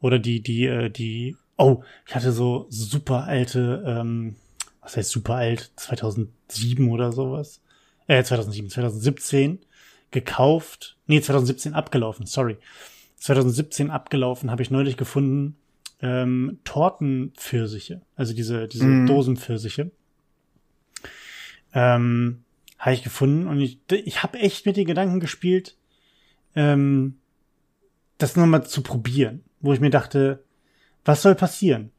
oder die, die, äh, die, oh, ich hatte so super alte, ähm, was heißt super alt, 2007 oder sowas, äh, 2007, 2017 gekauft, nee, 2017 abgelaufen, sorry. 2017 abgelaufen, habe ich neulich gefunden, ähm, Tortenpfirsiche, also diese, diese Mhm. Dosenpfirsiche. Ähm, habe ich gefunden und ich, ich habe echt mit den Gedanken gespielt, ähm, das nochmal zu probieren, wo ich mir dachte, was soll passieren?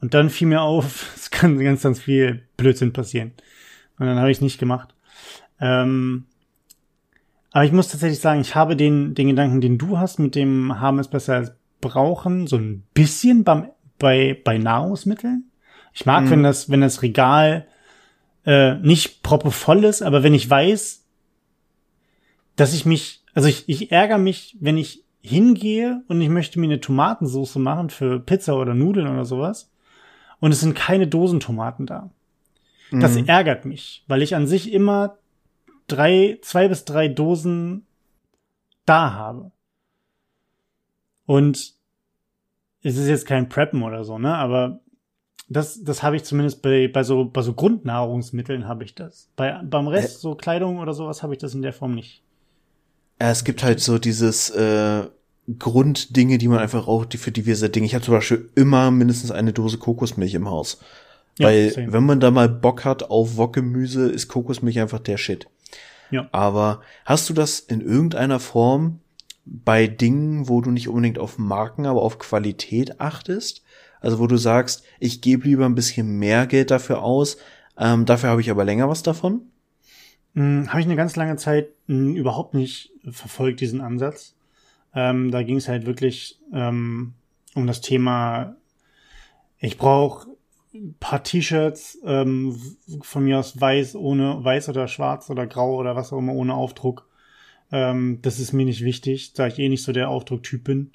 Und dann fiel mir auf, es kann ganz, ganz viel Blödsinn passieren. Und dann habe ich es nicht gemacht. Ähm, aber ich muss tatsächlich sagen, ich habe den, den Gedanken, den du hast, mit dem haben es besser als brauchen, so ein bisschen beim, bei, bei Nahrungsmitteln. Ich mag, Mhm. wenn das, wenn das Regal äh, nicht proppevoll ist, aber wenn ich weiß, dass ich mich, also ich, ich ärgere mich, wenn ich hingehe und ich möchte mir eine Tomatensauce machen für Pizza oder Nudeln oder sowas und es sind keine Dosentomaten da. Das Mhm. ärgert mich, weil ich an sich immer drei, zwei bis drei Dosen da habe. Und es ist jetzt kein Preppen oder so, ne? Aber das, das habe ich zumindest bei, bei so, bei so Grundnahrungsmitteln habe ich das. Bei, beim Rest, so Kleidung oder sowas, habe ich das in der Form nicht. Ja, es gibt halt so dieses äh, Grunddinge, die man einfach auch, die für diverse Dinge. Ich habe zum Beispiel immer mindestens eine Dose Kokosmilch im Haus. Ja, Weil, same. wenn man da mal Bock hat auf Wokgemüse, ist Kokosmilch einfach der Shit. Ja. Aber hast du das in irgendeiner Form bei Dingen, wo du nicht unbedingt auf Marken, aber auf Qualität achtest? Also wo du sagst, ich gebe lieber ein bisschen mehr Geld dafür aus, ähm, dafür habe ich aber länger was davon? Hm, Habe ich eine ganz lange Zeit hm, überhaupt nicht verfolgt, diesen Ansatz. Ähm, da ging es halt wirklich ähm, um das Thema, ich brauche ein paar T-Shirts, ähm, von mir aus weiß, ohne weiß oder schwarz oder grau oder was auch immer, ohne Aufdruck. Ähm, das ist mir nicht wichtig, da ich eh nicht so der Aufdrucktyp bin.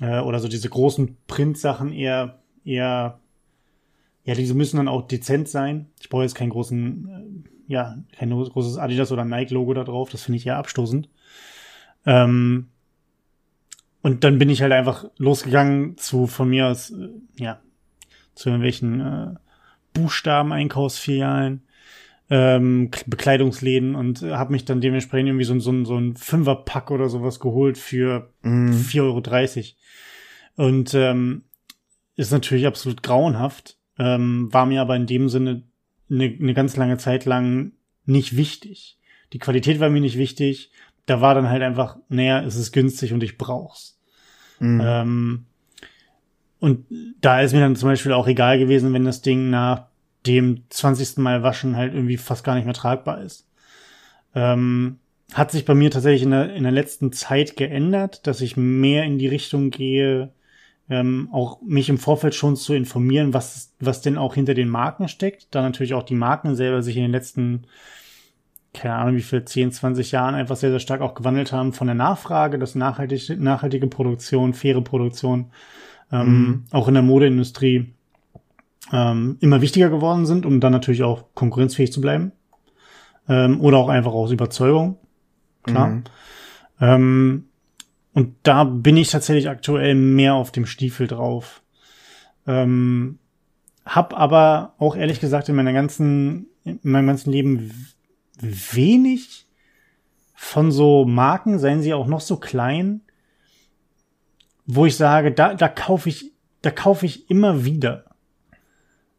Äh, oder so diese großen Print-Sachen eher, eher, ja, diese müssen dann auch dezent sein. Ich brauche jetzt keinen großen, äh, ja, kein großes Adidas oder Nike-Logo da drauf, das finde ich eher abstoßend. Ähm, und dann bin ich halt einfach losgegangen zu von mir aus, äh, ja, zu irgendwelchen äh, Buchstaben-Einkaufsfilialen, ähm, Bekleidungsläden und habe mich dann dementsprechend irgendwie so, ein- so, so ein Fünferpack oder sowas geholt für Mhm. 4,30 Euro. Und ähm, ist natürlich absolut grauenhaft, ähm, war mir aber in dem Sinne eine, eine ganz lange Zeit lang nicht wichtig. Die Qualität war mir nicht wichtig. Da war dann halt einfach, naja, es ist günstig und ich brauch's. Mhm. Ähm, und da ist mir dann zum Beispiel auch egal gewesen, wenn das Ding nach dem 20. Mal waschen halt irgendwie fast gar nicht mehr tragbar ist. Ähm, hat sich bei mir tatsächlich in der, in der letzten Zeit geändert, dass ich mehr in die Richtung gehe, ähm, auch mich im Vorfeld schon zu informieren, was, was denn auch hinter den Marken steckt. Da natürlich auch die Marken selber sich in den letzten, keine Ahnung, wie viel, 10, 20 Jahren einfach sehr, sehr stark auch gewandelt haben von der Nachfrage, dass nachhaltig, nachhaltige Produktion, faire Produktion, ähm, auch in der Modeindustrie ähm, immer wichtiger geworden sind, um dann natürlich auch konkurrenzfähig zu bleiben. Ähm, oder auch einfach aus Überzeugung. Klar. Mhm. Ähm, und da bin ich tatsächlich aktuell mehr auf dem Stiefel drauf. Ähm, hab aber auch ehrlich gesagt in meiner ganzen, in meinem ganzen Leben wenig von so Marken, seien sie auch noch so klein, wo ich sage, da, da kaufe ich, da kaufe ich immer wieder.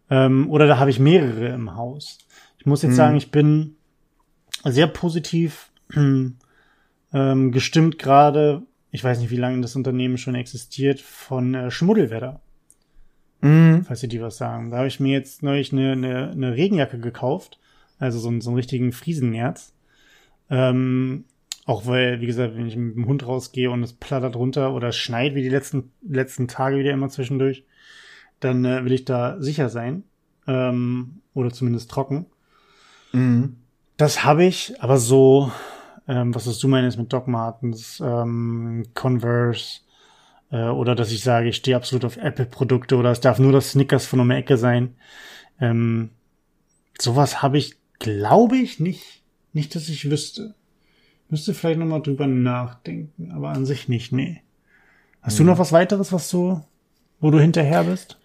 Ähm, oder da habe ich mehrere im Haus. Ich muss jetzt Mhm. sagen, ich bin sehr positiv ähm, gestimmt gerade, ich weiß nicht, wie lange das Unternehmen schon existiert, von äh, Schmuddelwetter, Mhm. falls Sie die was sagen. Da habe ich mir jetzt neulich eine, eine, eine Regenjacke gekauft, also so, einen- so einen richtigen Friesennerz. Ähm, auch weil, wie gesagt, wenn ich mit dem Hund rausgehe und es plattert runter oder schneit wie die letzten, letzten Tage wieder immer zwischendurch, dann äh, will ich da sicher sein. Ähm, oder zumindest trocken. Mhm. Das habe ich, aber so, ähm, was was du meinst mit Doc Martens, ähm, Converse, äh, oder dass ich sage, ich stehe absolut auf Apple-Produkte oder es darf nur das Snickers von um die Ecke sein. Ähm, sowas habe ich, glaube ich nicht. Nicht, dass ich wüsste. Müsste vielleicht nochmal drüber nachdenken, aber an sich nicht, nee. Hast hm. du noch was weiteres, was du, wo du hinterher bist?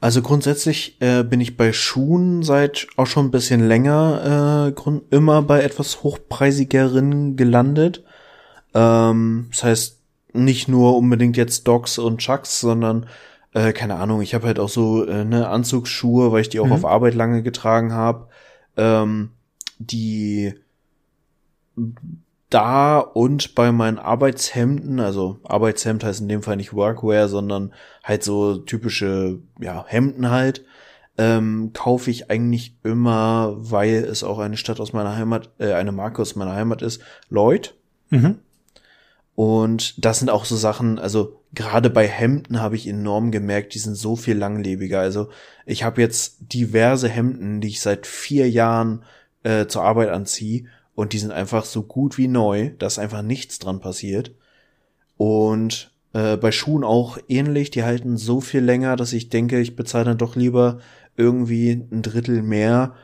Also grundsätzlich äh, bin ich bei Schuhen seit auch schon ein bisschen länger äh, grund immer bei etwas hochpreisigeren gelandet. Ähm, das heißt nicht nur unbedingt jetzt Docs und Chucks, sondern äh, keine Ahnung, ich habe halt auch so äh, ne Anzugsschuhe, weil ich die auch mhm. auf Arbeit lange getragen habe, ähm, die da und bei meinen Arbeitshemden, also Arbeitshemd heißt in dem Fall nicht Workwear, sondern halt so typische ja, Hemden halt, ähm, kaufe ich eigentlich immer, weil es auch eine Stadt aus meiner Heimat, äh, eine Marke aus meiner Heimat ist, Lloyd. Mhm. Und das sind auch so Sachen, also gerade bei Hemden habe ich enorm gemerkt, die sind so viel langlebiger. Also ich habe jetzt diverse Hemden, die ich seit vier Jahren äh, zur Arbeit anziehe und die sind einfach so gut wie neu, dass einfach nichts dran passiert. Und äh, bei Schuhen auch ähnlich, die halten so viel länger, dass ich denke, ich bezahle dann doch lieber irgendwie ein Drittel mehr.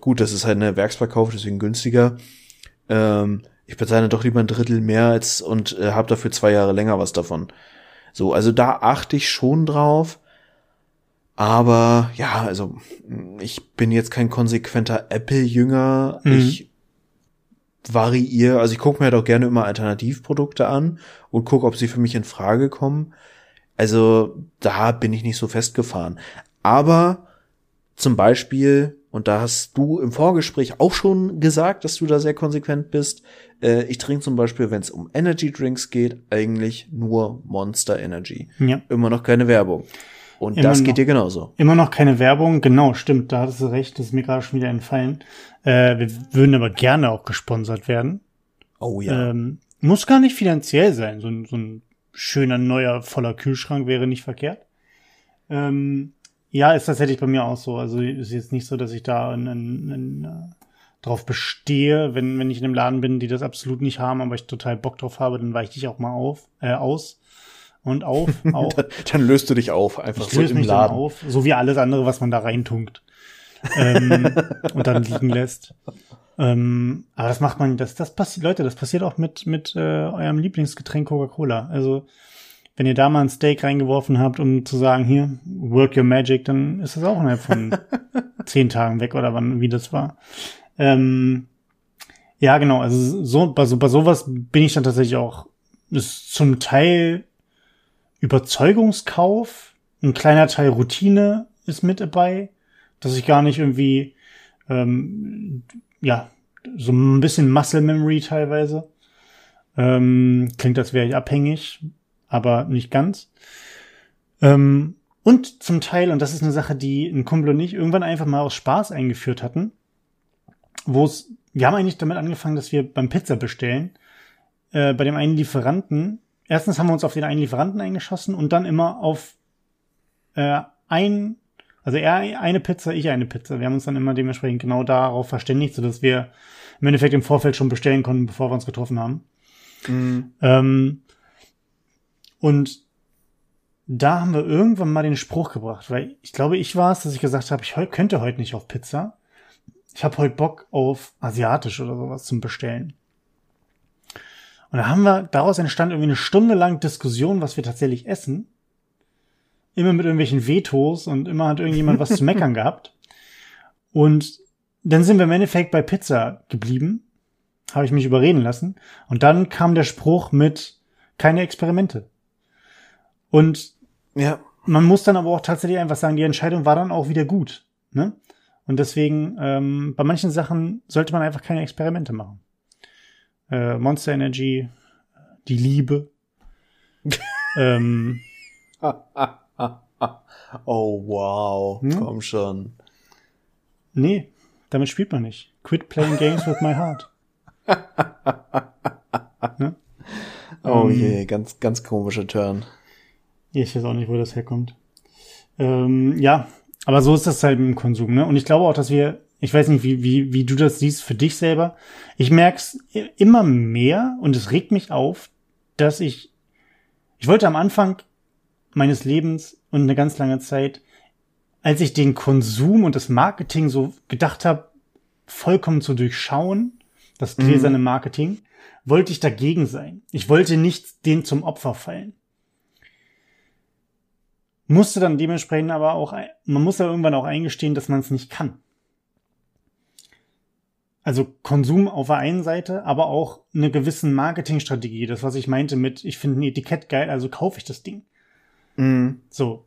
Gut, das ist halt eine Werksverkauf, deswegen günstiger. Ähm, ich bezahle dann doch lieber ein Drittel mehr als und äh, habe dafür zwei Jahre länger was davon. So, also da achte ich schon drauf. Aber ja, also ich bin jetzt kein konsequenter Apple-Jünger. Mhm. Ich variiere, also ich gucke mir doch halt gerne immer Alternativprodukte an und gucke, ob sie für mich in Frage kommen. Also da bin ich nicht so festgefahren. Aber zum Beispiel, und da hast du im Vorgespräch auch schon gesagt, dass du da sehr konsequent bist, äh, ich trinke zum Beispiel, wenn es um Energy Drinks geht, eigentlich nur Monster Energy. Ja. Immer noch keine Werbung. Und immer das geht noch, dir genauso. Immer noch keine Werbung, genau, stimmt, da hattest du recht, das ist mir gerade schon wieder entfallen. Äh, wir würden aber gerne auch gesponsert werden. Oh ja. Ähm, muss gar nicht finanziell sein. So ein, so ein schöner, neuer, voller Kühlschrank wäre nicht verkehrt. Ähm, ja, ist tatsächlich bei mir auch so. Also ist jetzt nicht so, dass ich da in, in, in, uh, drauf bestehe, wenn, wenn ich in einem Laden bin, die das absolut nicht haben, aber ich total Bock drauf habe, dann weiche ich auch mal auf, äh, aus und auf. Auch. dann, dann, löst du dich auf, einfach ich so im mich Laden. Dann auf, so wie alles andere, was man da reintunkt ähm, und dann liegen lässt. Ähm, aber das macht man, das, das passiert, Leute, das passiert auch mit, mit äh, eurem Lieblingsgetränk Coca-Cola. Also, wenn ihr da mal ein Steak reingeworfen habt, um zu sagen, hier, work your magic, dann ist das auch innerhalb von zehn Tagen weg oder wann, wie das war. Ähm, ja, genau, also so, bei, so, bei sowas bin ich dann tatsächlich auch, ist zum Teil Überzeugungskauf, ein kleiner Teil Routine ist mit dabei, dass ich gar nicht irgendwie, ähm, ja, so ein bisschen Muscle Memory teilweise. Ähm, klingt, als wäre ich abhängig, aber nicht ganz. Ähm, und zum Teil, und das ist eine Sache, die ein Kumpel und ich irgendwann einfach mal aus Spaß eingeführt hatten, wo es, wir haben eigentlich damit angefangen, dass wir beim Pizza bestellen, äh, bei dem einen Lieferanten erstens haben wir uns auf den einen Lieferanten eingeschossen und dann immer auf äh, ein, also er eine Pizza, ich eine Pizza. Wir haben uns dann immer dementsprechend genau darauf verständigt, so dass wir im Endeffekt im Vorfeld schon bestellen konnten, bevor wir uns getroffen haben. Mhm. Ähm, und da haben wir irgendwann mal den Spruch gebracht, weil ich glaube, ich war es, dass ich gesagt habe, ich könnte heute nicht auf Pizza. Ich habe heute Bock auf asiatisch oder sowas zum Bestellen. Und da haben wir, daraus entstand irgendwie eine Stunde lang Diskussion, was wir tatsächlich essen. Immer mit irgendwelchen Vetos und immer hat irgendjemand was zu meckern gehabt. Und dann sind wir im Endeffekt bei Pizza geblieben. Habe ich mich überreden lassen. Und dann kam der Spruch mit keine Experimente. Und ja. man muss dann aber auch tatsächlich einfach sagen, die Entscheidung war dann auch wieder gut. Ne? Und deswegen, ähm, bei manchen Sachen sollte man einfach keine Experimente machen äh, Monster Energy, die Liebe. ähm, oh wow, hm? komm schon. Nee, damit spielt man nicht. Quit playing games with my heart. ne? Oh ähm, je, ganz, ganz komischer Turn. Ich weiß auch nicht, wo das herkommt. Ähm, ja, aber so ist das halt im Konsum, ne? Und ich glaube auch, dass wir ich weiß nicht, wie, wie, wie du das siehst für dich selber. Ich merk's immer mehr und es regt mich auf, dass ich, ich wollte am Anfang meines Lebens und eine ganz lange Zeit, als ich den Konsum und das Marketing so gedacht habe, vollkommen zu durchschauen, das gläserne Marketing, wollte ich dagegen sein. Ich wollte nicht den zum Opfer fallen. Musste dann dementsprechend aber auch, man muss ja irgendwann auch eingestehen, dass man es nicht kann. Also Konsum auf der einen Seite, aber auch eine gewissen Marketingstrategie. Das, was ich meinte mit, ich finde ein Etikett geil, also kaufe ich das Ding. Mhm. So.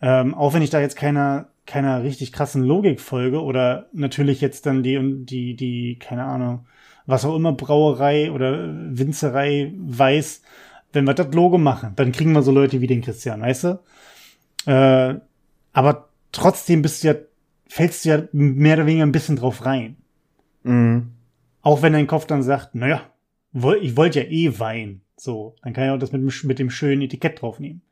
Ähm, auch wenn ich da jetzt keiner, keiner richtig krassen Logik folge oder natürlich jetzt dann die, die, die, keine Ahnung, was auch immer Brauerei oder Winzerei weiß, wenn wir das Logo machen, dann kriegen wir so Leute wie den Christian, weißt du? Äh, aber trotzdem bist du ja, fällst du ja mehr oder weniger ein bisschen drauf rein. Mhm. Auch wenn dein Kopf dann sagt, naja, ich wollte ja eh Wein. So, dann kann ich auch das mit, dem, mit dem schönen Etikett draufnehmen.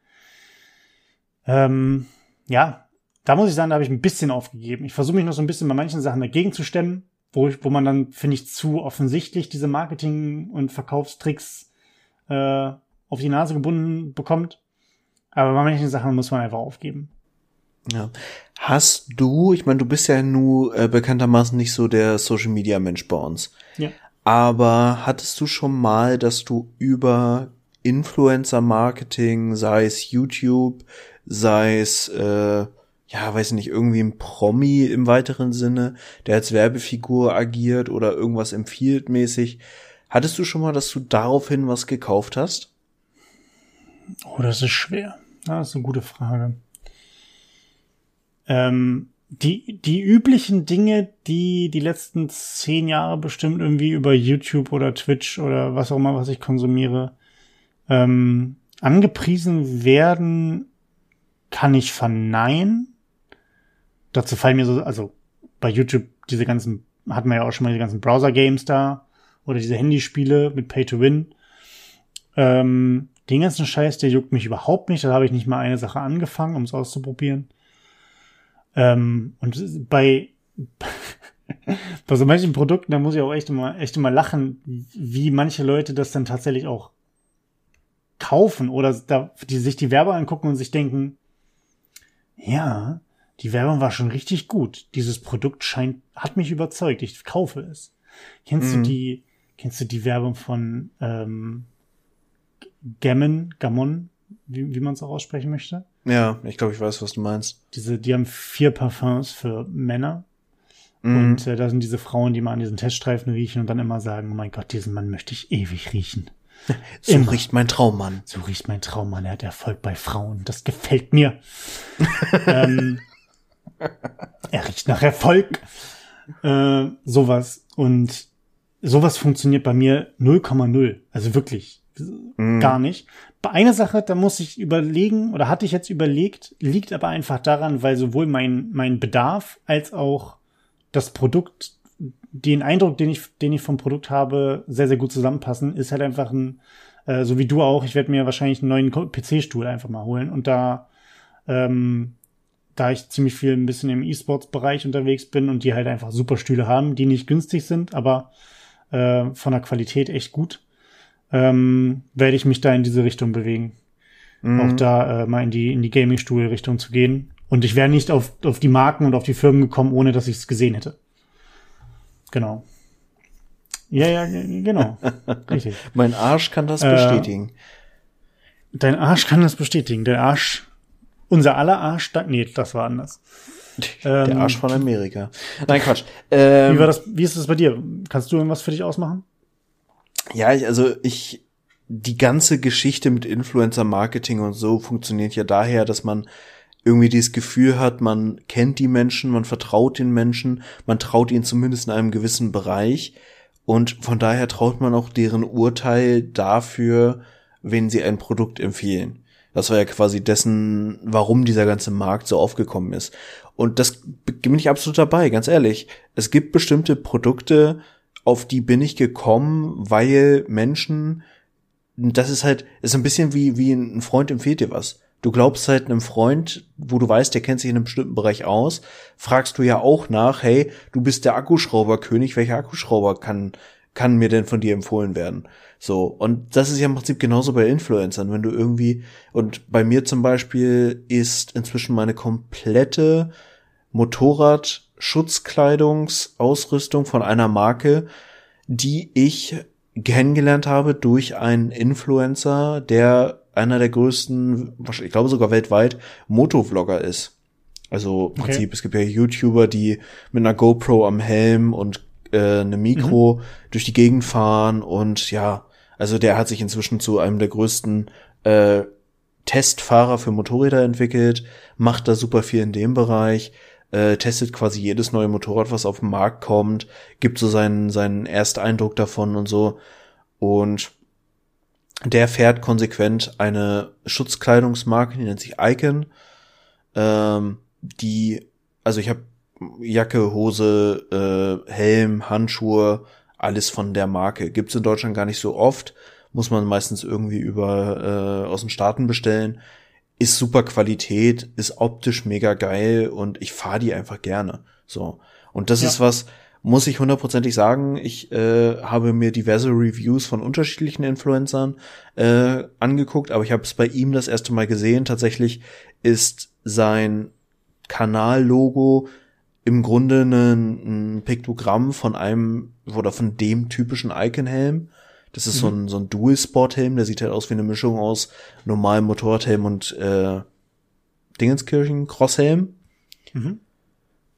Ähm, ja, da muss ich sagen, da habe ich ein bisschen aufgegeben. Ich versuche mich noch so ein bisschen bei manchen Sachen dagegen zu stemmen, wo, ich, wo man dann, finde ich, zu offensichtlich diese Marketing- und Verkaufstricks äh, auf die Nase gebunden bekommt. Aber bei manchen Sachen muss man einfach aufgeben. Ja. Hast du, ich meine, du bist ja nur äh, bekanntermaßen nicht so der Social Media Mensch bei uns. Ja. Aber hattest du schon mal, dass du über Influencer Marketing, sei es YouTube, sei es äh, ja, weiß nicht, irgendwie ein Promi im weiteren Sinne, der als Werbefigur agiert oder irgendwas empfiehlt mäßig. Hattest du schon mal, dass du daraufhin was gekauft hast? Oh, das ist schwer. Das ist eine gute Frage. Ähm, die, die üblichen Dinge, die die letzten zehn Jahre bestimmt irgendwie über YouTube oder Twitch oder was auch immer, was ich konsumiere, ähm, angepriesen werden, kann ich verneinen. Dazu fallen mir so, also bei YouTube diese ganzen, hatten wir ja auch schon mal diese ganzen Browser-Games da oder diese Handyspiele mit Pay to Win. Ähm, den ganzen Scheiß, der juckt mich überhaupt nicht. Da habe ich nicht mal eine Sache angefangen, um es auszuprobieren. Ähm, und bei, bei so manchen Produkten, da muss ich auch echt immer, echt immer lachen, wie manche Leute das dann tatsächlich auch kaufen oder da, die sich die Werbe angucken und sich denken, ja, die Werbung war schon richtig gut. Dieses Produkt scheint, hat mich überzeugt. Ich kaufe es. Kennst Mhm. du die, kennst du die Werbung von ähm, Gammon, Gammon, wie, wie man es auch aussprechen möchte? Ja, ich glaube, ich weiß, was du meinst. Diese, die haben vier Parfums für Männer. Mhm. Und äh, da sind diese Frauen, die mal an diesen Teststreifen riechen und dann immer sagen, oh mein Gott, diesen Mann möchte ich ewig riechen. so immer. riecht mein Traummann. So riecht mein Traummann, er hat Erfolg bei Frauen. Das gefällt mir. ähm, er riecht nach Erfolg. Äh, sowas. Und sowas funktioniert bei mir 0,0. Also wirklich. Mhm. Gar nicht. Bei einer Sache, da muss ich überlegen, oder hatte ich jetzt überlegt, liegt aber einfach daran, weil sowohl mein, mein Bedarf als auch das Produkt, den Eindruck, den ich, den ich vom Produkt habe, sehr, sehr gut zusammenpassen, ist halt einfach ein, äh, so wie du auch, ich werde mir wahrscheinlich einen neuen PC-Stuhl einfach mal holen und da, ähm, da ich ziemlich viel ein bisschen im E-Sports-Bereich unterwegs bin und die halt einfach super Stühle haben, die nicht günstig sind, aber äh, von der Qualität echt gut, ähm, werde ich mich da in diese Richtung bewegen. Mhm. Auch da äh, mal in die, in die Gaming-Stuhl-Richtung zu gehen. Und ich wäre nicht auf, auf die Marken und auf die Firmen gekommen, ohne dass ich es gesehen hätte. Genau. Ja, ja, genau. Richtig. Mein Arsch kann das Äh, bestätigen. Dein Arsch kann das bestätigen. Der Arsch, unser aller Arsch, da, nee, das war anders. Der ähm, Arsch von Amerika. Nein, Quatsch. Ähm, Wie war das, wie ist das bei dir? Kannst du irgendwas für dich ausmachen? Ja, ich, also ich, die ganze Geschichte mit Influencer-Marketing und so funktioniert ja daher, dass man irgendwie dieses Gefühl hat, man kennt die Menschen, man vertraut den Menschen, man traut ihnen zumindest in einem gewissen Bereich und von daher traut man auch deren Urteil dafür, wenn sie ein Produkt empfehlen. Das war ja quasi dessen, warum dieser ganze Markt so aufgekommen ist. Und das bin ich absolut dabei, ganz ehrlich. Es gibt bestimmte Produkte, auf die bin ich gekommen, weil Menschen, das ist halt, ist ein bisschen wie, wie ein Freund empfiehlt dir was. Du glaubst halt einem Freund, wo du weißt, der kennt sich in einem bestimmten Bereich aus, fragst du ja auch nach, hey, du bist der Akkuschrauberkönig, welcher Akkuschrauber kann, kann mir denn von dir empfohlen werden? So. Und das ist ja im Prinzip genauso bei Influencern, wenn du irgendwie, und bei mir zum Beispiel ist inzwischen meine komplette Schutzkleidungsausrüstung von einer Marke, die ich kennengelernt habe durch einen Influencer, der einer der größten, ich glaube sogar weltweit, Motovlogger ist. Also im Prinzip, okay. es gibt ja YouTuber, die mit einer GoPro am Helm und äh, einem Mikro mhm. durch die Gegend fahren und ja, also der hat sich inzwischen zu einem der größten äh, Testfahrer für Motorräder entwickelt, macht da super viel in dem Bereich, äh, testet quasi jedes neue Motorrad, was auf den Markt kommt, gibt so seinen, seinen Ersteindruck davon und so. Und der fährt konsequent eine Schutzkleidungsmarke, die nennt sich Icon. Ähm, die, also ich habe Jacke, Hose, äh, Helm, Handschuhe, alles von der Marke. Gibt's in Deutschland gar nicht so oft. Muss man meistens irgendwie über äh, aus den Staaten bestellen. Ist super Qualität, ist optisch mega geil und ich fahre die einfach gerne. So. Und das ja. ist was, muss ich hundertprozentig sagen, ich äh, habe mir diverse Reviews von unterschiedlichen Influencern äh, angeguckt, aber ich habe es bei ihm das erste Mal gesehen. Tatsächlich ist sein Kanallogo im Grunde ein, ein Piktogramm von einem oder von dem typischen Icon-Helm. Das ist mhm. so ein, so ein Dual-Sport-Helm, der sieht halt aus wie eine Mischung aus normalem Motorradhelm und äh, Dingenskirchen Crosshelm. Mhm.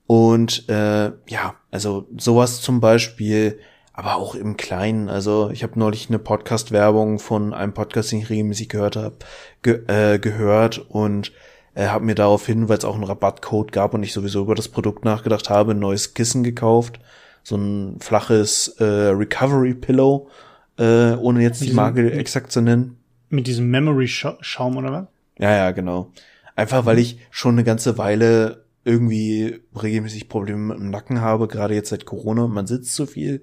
Und äh, ja, also sowas zum Beispiel, aber auch im Kleinen. Also ich habe neulich eine Podcast-Werbung von einem Podcast, den ich regelmäßig gehört habe, ge äh, gehört und äh, habe mir daraufhin, weil es auch einen Rabattcode gab und ich sowieso über das Produkt nachgedacht habe, ein neues Kissen gekauft. So ein flaches äh, Recovery Pillow, äh, ohne jetzt die Marke mit, exakt zu nennen. Mit diesem Memory-Schaum oder was? Ja, ja, genau. Einfach weil ich schon eine ganze Weile irgendwie regelmäßig Probleme mit dem Nacken habe, gerade jetzt seit Corona, man sitzt zu viel.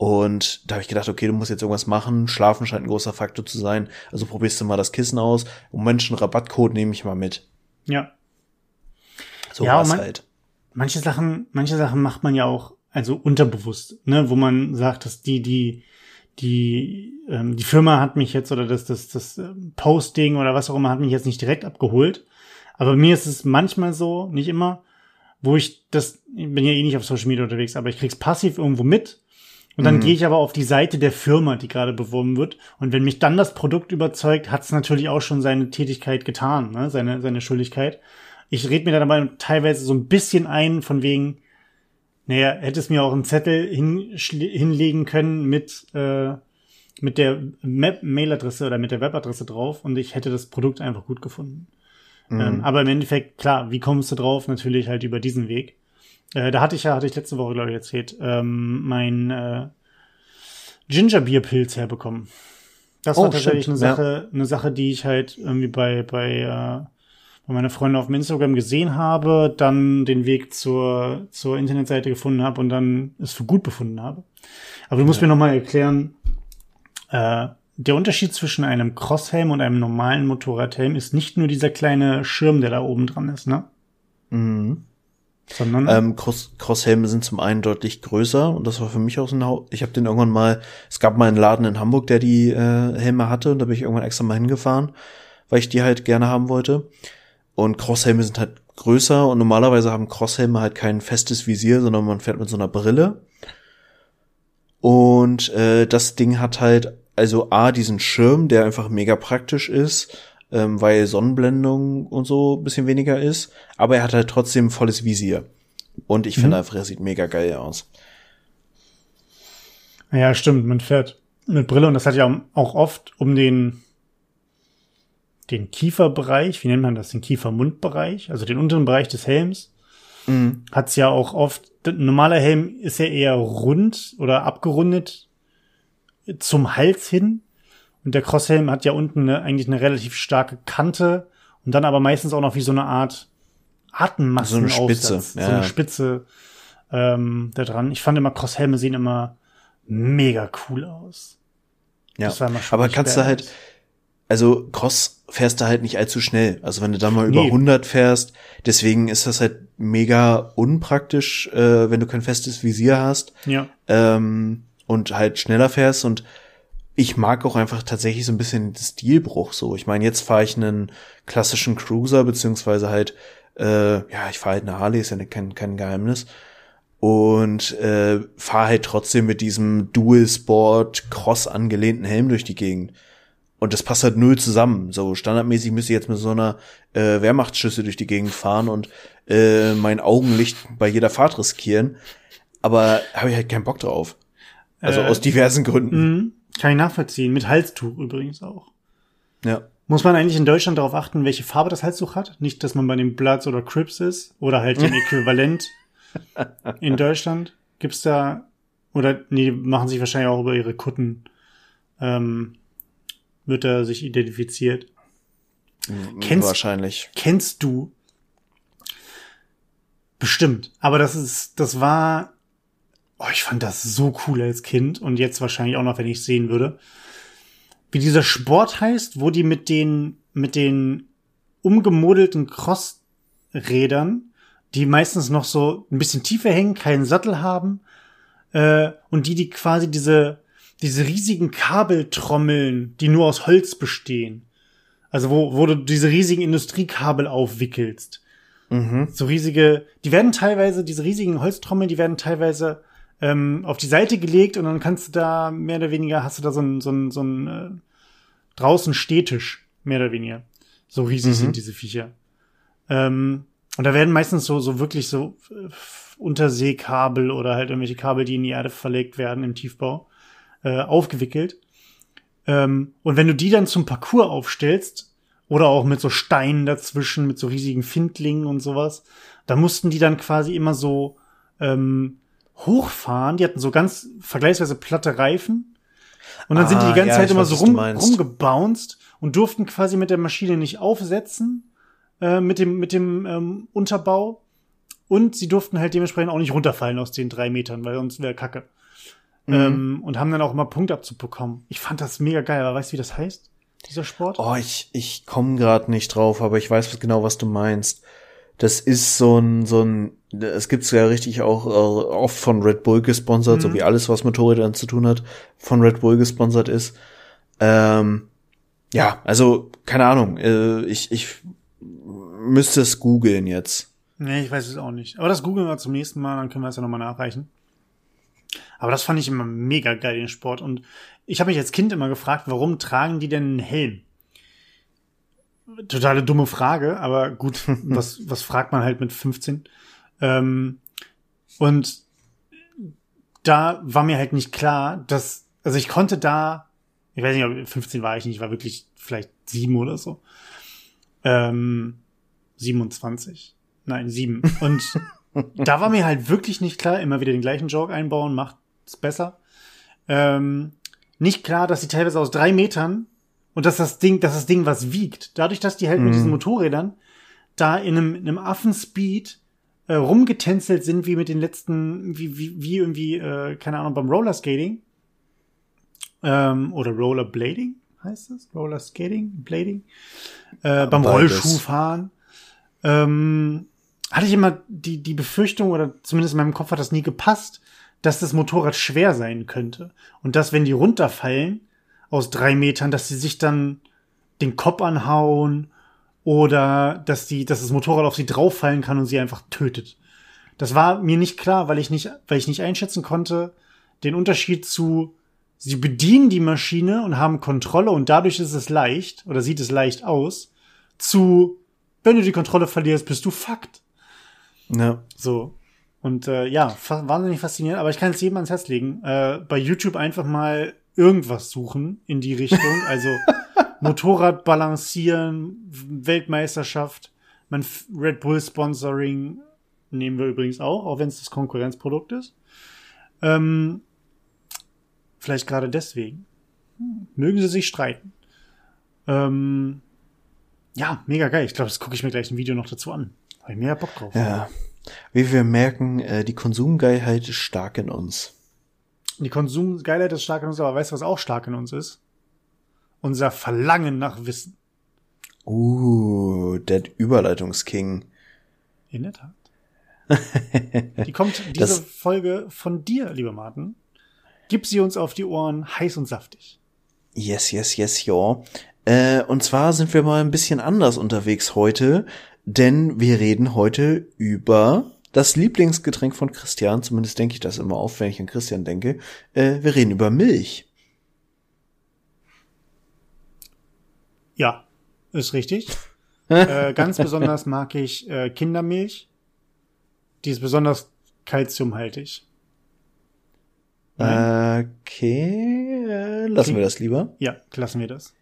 Und da habe ich gedacht, okay, du musst jetzt irgendwas machen. Schlafen scheint ein großer Faktor zu sein. Also probierst du mal das Kissen aus. Und Menschen Rabattcode nehme ich mal mit. Ja. So ja, man, halt. Manche Sachen, manche Sachen macht man ja auch, also unterbewusst, ne, wo man sagt, dass die, die, die, ähm, die Firma hat mich jetzt oder das, das, das ähm, Posting oder was auch immer hat mich jetzt nicht direkt abgeholt. Aber mir ist es manchmal so, nicht immer, wo ich das, ich bin ja eh nicht auf Social Media unterwegs, aber ich krieg's passiv irgendwo mit. Und dann mhm. gehe ich aber auf die Seite der Firma, die gerade beworben wird. Und wenn mich dann das Produkt überzeugt, hat es natürlich auch schon seine Tätigkeit getan, ne? seine, seine Schuldigkeit. Ich rede mir da dabei teilweise so ein bisschen ein, von wegen, naja, hätte es mir auch einen Zettel hin, hinlegen können mit, äh, mit der Mailadresse oder mit der Webadresse drauf und ich hätte das Produkt einfach gut gefunden. Mhm. Ähm, aber im Endeffekt, klar, wie kommst du drauf? Natürlich halt über diesen Weg. Äh, da hatte ich ja, hatte ich letzte Woche, glaube ich, erzählt, ähm, mein äh, Gingerbeer-Pilz herbekommen. Das oh, war tatsächlich stimmt. eine Sache, ja. eine Sache, die ich halt irgendwie bei, bei, äh, bei meiner Freundin auf dem Instagram gesehen habe, dann den Weg zur, zur Internetseite gefunden habe und dann es für gut befunden habe. Aber du musst ja. mir nochmal erklären, äh, der Unterschied zwischen einem Crosshelm und einem normalen Motorradhelm ist nicht nur dieser kleine Schirm, der da oben dran ist, ne? Mhm. Sondern ähm, Cross Crosshelme sind zum einen deutlich größer und das war für mich auch so ein Haupt. Ich habe den irgendwann mal, es gab mal einen Laden in Hamburg, der die äh, Helme hatte und da bin ich irgendwann extra mal hingefahren, weil ich die halt gerne haben wollte. Und Crosshelme sind halt größer und normalerweise haben Crosshelme halt kein festes Visier, sondern man fährt mit so einer Brille. Und äh, das Ding hat halt also A, diesen Schirm, der einfach mega praktisch ist, ähm, weil Sonnenblendung und so bisschen weniger ist, aber er hat halt trotzdem volles Visier. Und ich mhm. finde einfach, er sieht mega geil aus. Ja, stimmt, man fährt mit Brille und das hat ja auch oft um den den Kieferbereich, wie nennt man das, den Kiefermundbereich, also den unteren Bereich des Helms, mhm. hat's ja auch oft, ein normaler Helm ist ja eher rund oder abgerundet zum Hals hin. Und der Crosshelm hat ja unten eine, eigentlich eine relativ starke Kante und dann aber meistens auch noch wie so eine Art Atemmassen so eine Spitze, ja. so eine Spitze ähm, da dran. Ich fand immer Crosshelme sehen immer mega cool aus. Ja, aber kannst du halt, also Cross fährst du halt nicht allzu schnell. Also wenn du da mal nee. über 100 fährst, deswegen ist das halt mega unpraktisch, äh, wenn du kein festes Visier hast. Ja. Ähm, und halt schneller fährst und ich mag auch einfach tatsächlich so ein bisschen den Stilbruch so. Ich meine, jetzt fahre ich einen klassischen Cruiser, beziehungsweise halt, äh, ja, ich fahre halt eine Harley, ist ja kein, kein Geheimnis. und äh, fahre halt trotzdem mit diesem Dual Sport Cross angelehnten Helm durch die Gegend. Und das passt halt null zusammen. So standardmäßig müsste ich jetzt mit so einer äh, Wehrmachtsschüsse durch die Gegend fahren und äh, mein Augenlicht bei jeder Fahrt riskieren. Aber habe ich halt keinen Bock drauf. Also äh, aus diversen Gründen. Mh, kann ich nachvollziehen. Mit Halstuch übrigens auch. Ja. Muss man eigentlich in Deutschland darauf achten, welche Farbe das Halstuch hat? Nicht, dass man bei den Bloods oder Crips ist oder halt den Äquivalent in Deutschland. Gibt's da oder nee, die machen sich wahrscheinlich auch über ihre Kutten ähm, wird er sich identifiziert. Kennst, Wahrscheinlich. Kennst du? Bestimmt. Aber das ist, das war, oh, ich fand das so cool als Kind und jetzt wahrscheinlich auch noch, wenn ich sehen würde. Wie dieser Sport heißt, wo die mit den, mit den umgemodelten Crossrädern, die meistens noch so ein bisschen tiefer hängen, keinen Sattel haben, äh, und die, die quasi diese, diese riesigen Kabeltrommeln, die nur aus Holz bestehen. Also wo, wo du diese riesigen Industriekabel aufwickelst. Mhm. So riesige, die werden teilweise, diese riesigen Holztrommeln, die werden teilweise ähm, auf die Seite gelegt und dann kannst du da mehr oder weniger, hast du da so ein, so ein, so ein äh, draußen Stehtisch, mehr oder weniger. So riesig mhm. sind diese Viecher. Ähm, und da werden meistens so, so wirklich so äh, Unterseekabel oder halt irgendwelche Kabel, die in die Erde verlegt werden im Tiefbau äh, aufgewickelt. Ähm, und wenn du die dann zum Parcours aufstellst, oder auch mit so Steinen dazwischen, mit so riesigen Findlingen und sowas, da mussten die dann quasi immer so ähm, hochfahren. Die hatten so ganz vergleichsweise platte Reifen. Und dann ah, sind die die ganze ja, Zeit immer weiß, so rum, rumgebounced und durften quasi mit der Maschine nicht aufsetzen, äh, mit dem, mit dem ähm, Unterbau. Und sie durften halt dementsprechend auch nicht runterfallen aus den drei Metern, weil sonst wäre Kacke. Mhm. Ähm, und haben dann auch immer Punktabzug bekommen. Ich fand das mega geil, aber weißt du, wie das heißt? Dieser Sport? Oh, ich, ich komme gerade nicht drauf, aber ich weiß genau, was du meinst. Das ist so ein, so ein, es gibt's ja richtig auch äh, oft von Red Bull gesponsert, mhm. so wie alles, was mit Motorrädern zu tun hat, von Red Bull gesponsert ist. Ähm, ja, also, keine Ahnung, äh, ich, ich müsste es googeln jetzt. Nee, ich weiß es auch nicht. Aber das googeln wir zum nächsten Mal, dann können wir es ja nochmal nachreichen. Aber das fand ich immer mega geil, den Sport. Und ich habe mich als Kind immer gefragt, warum tragen die denn einen Helm? Totale dumme Frage, aber gut, was, was fragt man halt mit 15? Ähm, und da war mir halt nicht klar, dass, also ich konnte da, ich weiß nicht, 15 war ich nicht, ich war wirklich vielleicht sieben oder so. Ähm, 27. Nein, sieben. Und da war mir halt wirklich nicht klar, immer wieder den gleichen Joke einbauen, macht es besser. Ähm, nicht klar, dass sie teilweise aus drei Metern und dass das Ding, dass das Ding was wiegt. Dadurch, dass die halt mhm. mit diesen Motorrädern da in einem, in einem Affenspeed äh, rumgetänzelt sind, wie mit den letzten, wie, wie, wie irgendwie, äh, keine Ahnung, beim Rollerskating. Ähm, oder Rollerblading heißt es? Rollerskating? Blading? Äh, beim Rollschuhfahren. Ähm, hatte ich immer die, die Befürchtung, oder zumindest in meinem Kopf hat das nie gepasst, dass das Motorrad schwer sein könnte. Und dass, wenn die runterfallen aus drei Metern, dass sie sich dann den Kopf anhauen oder dass die, dass das Motorrad auf sie drauffallen kann und sie einfach tötet. Das war mir nicht klar, weil ich nicht, weil ich nicht einschätzen konnte, den Unterschied zu, sie bedienen die Maschine und haben Kontrolle und dadurch ist es leicht oder sieht es leicht aus, zu, wenn du die Kontrolle verlierst, bist du fucked. Ja. So. Und äh, ja, fa wahnsinnig faszinierend, aber ich kann es jedem ans Herz legen. Äh, bei YouTube einfach mal irgendwas suchen in die Richtung. Also Motorrad balancieren, Weltmeisterschaft, mein Red Bull Sponsoring nehmen wir übrigens auch, auch wenn es das Konkurrenzprodukt ist. Ähm, vielleicht gerade deswegen. Hm, mögen sie sich streiten. Ähm, ja, mega geil. Ich glaube, das gucke ich mir gleich ein Video noch dazu an. Habe ich mehr Bock drauf. Ja. Wie wir merken, äh, die Konsumgeilheit ist stark in uns. Die Konsumgeilheit ist stark in uns, aber weißt du, was auch stark in uns ist? Unser Verlangen nach Wissen. Uh, der Überleitungsking. In der Tat. die kommt diese das Folge von dir, lieber Martin. Gib sie uns auf die Ohren, heiß und saftig. Yes, yes, yes, ja. Äh, und zwar sind wir mal ein bisschen anders unterwegs heute denn wir reden heute über das Lieblingsgetränk von Christian, zumindest denke ich das immer auf, wenn ich an Christian denke. Äh, wir reden über Milch. Ja, ist richtig. äh, ganz besonders mag ich äh, Kindermilch. Die ist besonders kalziumhaltig. Nein? Okay, äh, lassen okay. wir das lieber. Ja, lassen wir das.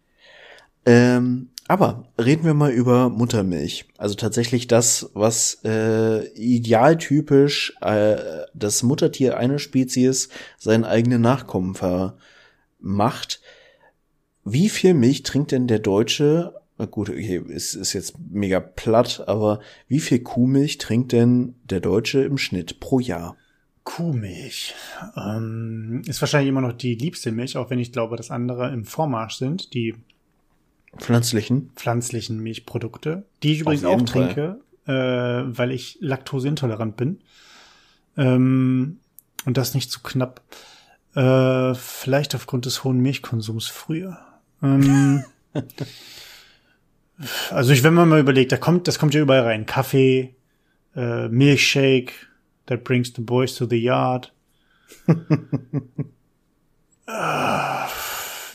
Ähm, aber reden wir mal über Muttermilch. Also tatsächlich das, was äh, idealtypisch äh, das Muttertier einer Spezies seinen eigenen Nachkommen vermacht. Wie viel Milch trinkt denn der Deutsche? Gut, okay, ist, ist jetzt mega platt, aber wie viel Kuhmilch trinkt denn der Deutsche im Schnitt pro Jahr? Kuhmilch ähm, ist wahrscheinlich immer noch die liebste Milch, auch wenn ich glaube, dass andere im Vormarsch sind, die pflanzlichen pflanzlichen Milchprodukte, die ich übrigens auch trinke, äh, weil ich laktoseintolerant bin ähm, und das nicht zu knapp. Äh, vielleicht aufgrund des hohen Milchkonsums früher. Ähm, also ich, wenn man mal überlegt, da kommt, das kommt ja überall rein. Kaffee, äh, Milchshake, that brings the boys to the yard.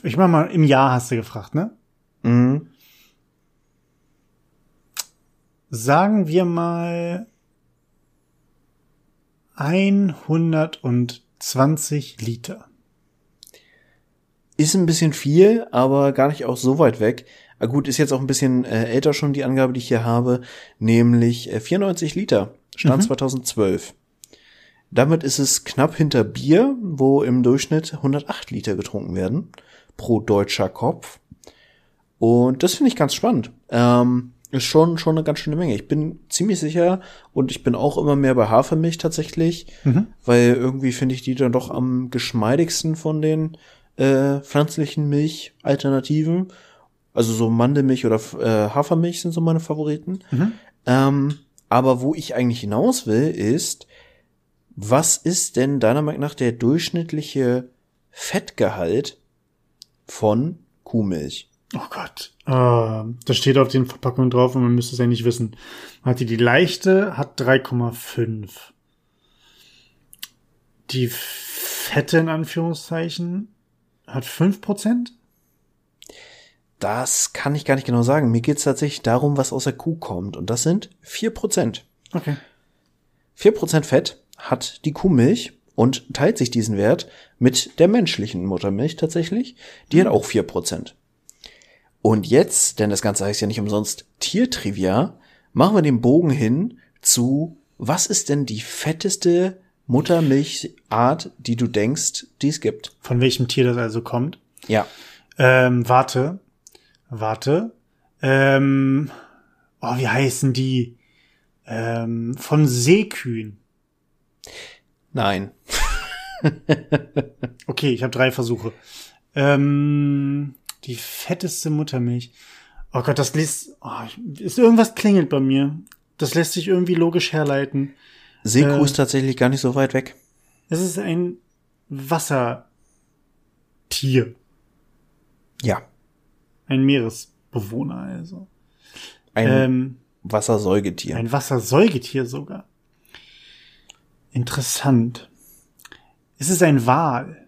ich mach mal, im Jahr hast du gefragt, ne? Mhm. Sagen wir mal 120 Liter. Ist ein bisschen viel, aber gar nicht auch so weit weg. Ah, gut, ist jetzt auch ein bisschen äh, älter schon die Angabe, die ich hier habe, nämlich äh, 94 Liter, Stand mhm. 2012. Damit ist es knapp hinter Bier, wo im Durchschnitt 108 Liter getrunken werden pro deutscher Kopf. Und das finde ich ganz spannend. Ähm, ist schon, schon eine ganz schöne Menge. Ich bin ziemlich sicher und ich bin auch immer mehr bei Hafermilch tatsächlich, mhm. weil irgendwie finde ich die dann doch am geschmeidigsten von den äh, pflanzlichen Milchalternativen. Also so Mandelmilch oder äh, Hafermilch sind so meine Favoriten. Mhm. Ähm, aber wo ich eigentlich hinaus will, ist, was ist denn deiner Meinung nach der durchschnittliche Fettgehalt von Kuhmilch? Oh Gott. Uh, das steht auf den Verpackungen drauf und man müsste es ja nicht wissen. Hatte die leichte hat 3,5. Die fette in Anführungszeichen hat 5%? Das kann ich gar nicht genau sagen. Mir geht es tatsächlich darum, was aus der Kuh kommt. Und das sind 4%. Okay. 4% Fett hat die Kuhmilch und teilt sich diesen Wert mit der menschlichen Muttermilch tatsächlich. Die mhm. hat auch 4%. Und jetzt, denn das Ganze heißt ja nicht umsonst Tiertrivia, machen wir den Bogen hin zu, was ist denn die fetteste Muttermilchart, die du denkst, die es gibt? Von welchem Tier das also kommt? Ja. Ähm, warte. Warte. Ähm, oh, wie heißen die? Ähm, von Seekühen. Nein. okay, ich habe drei Versuche. Ähm, die fetteste Muttermilch. Oh Gott, das lässt, oh, ist irgendwas klingelt bei mir. Das lässt sich irgendwie logisch herleiten. Seekuh äh, ist tatsächlich gar nicht so weit weg. Es ist ein Wassertier. Ja. Ein Meeresbewohner, also. Ein ähm, Wassersäugetier. Ein Wassersäugetier sogar. Interessant. Ist es ein Wal?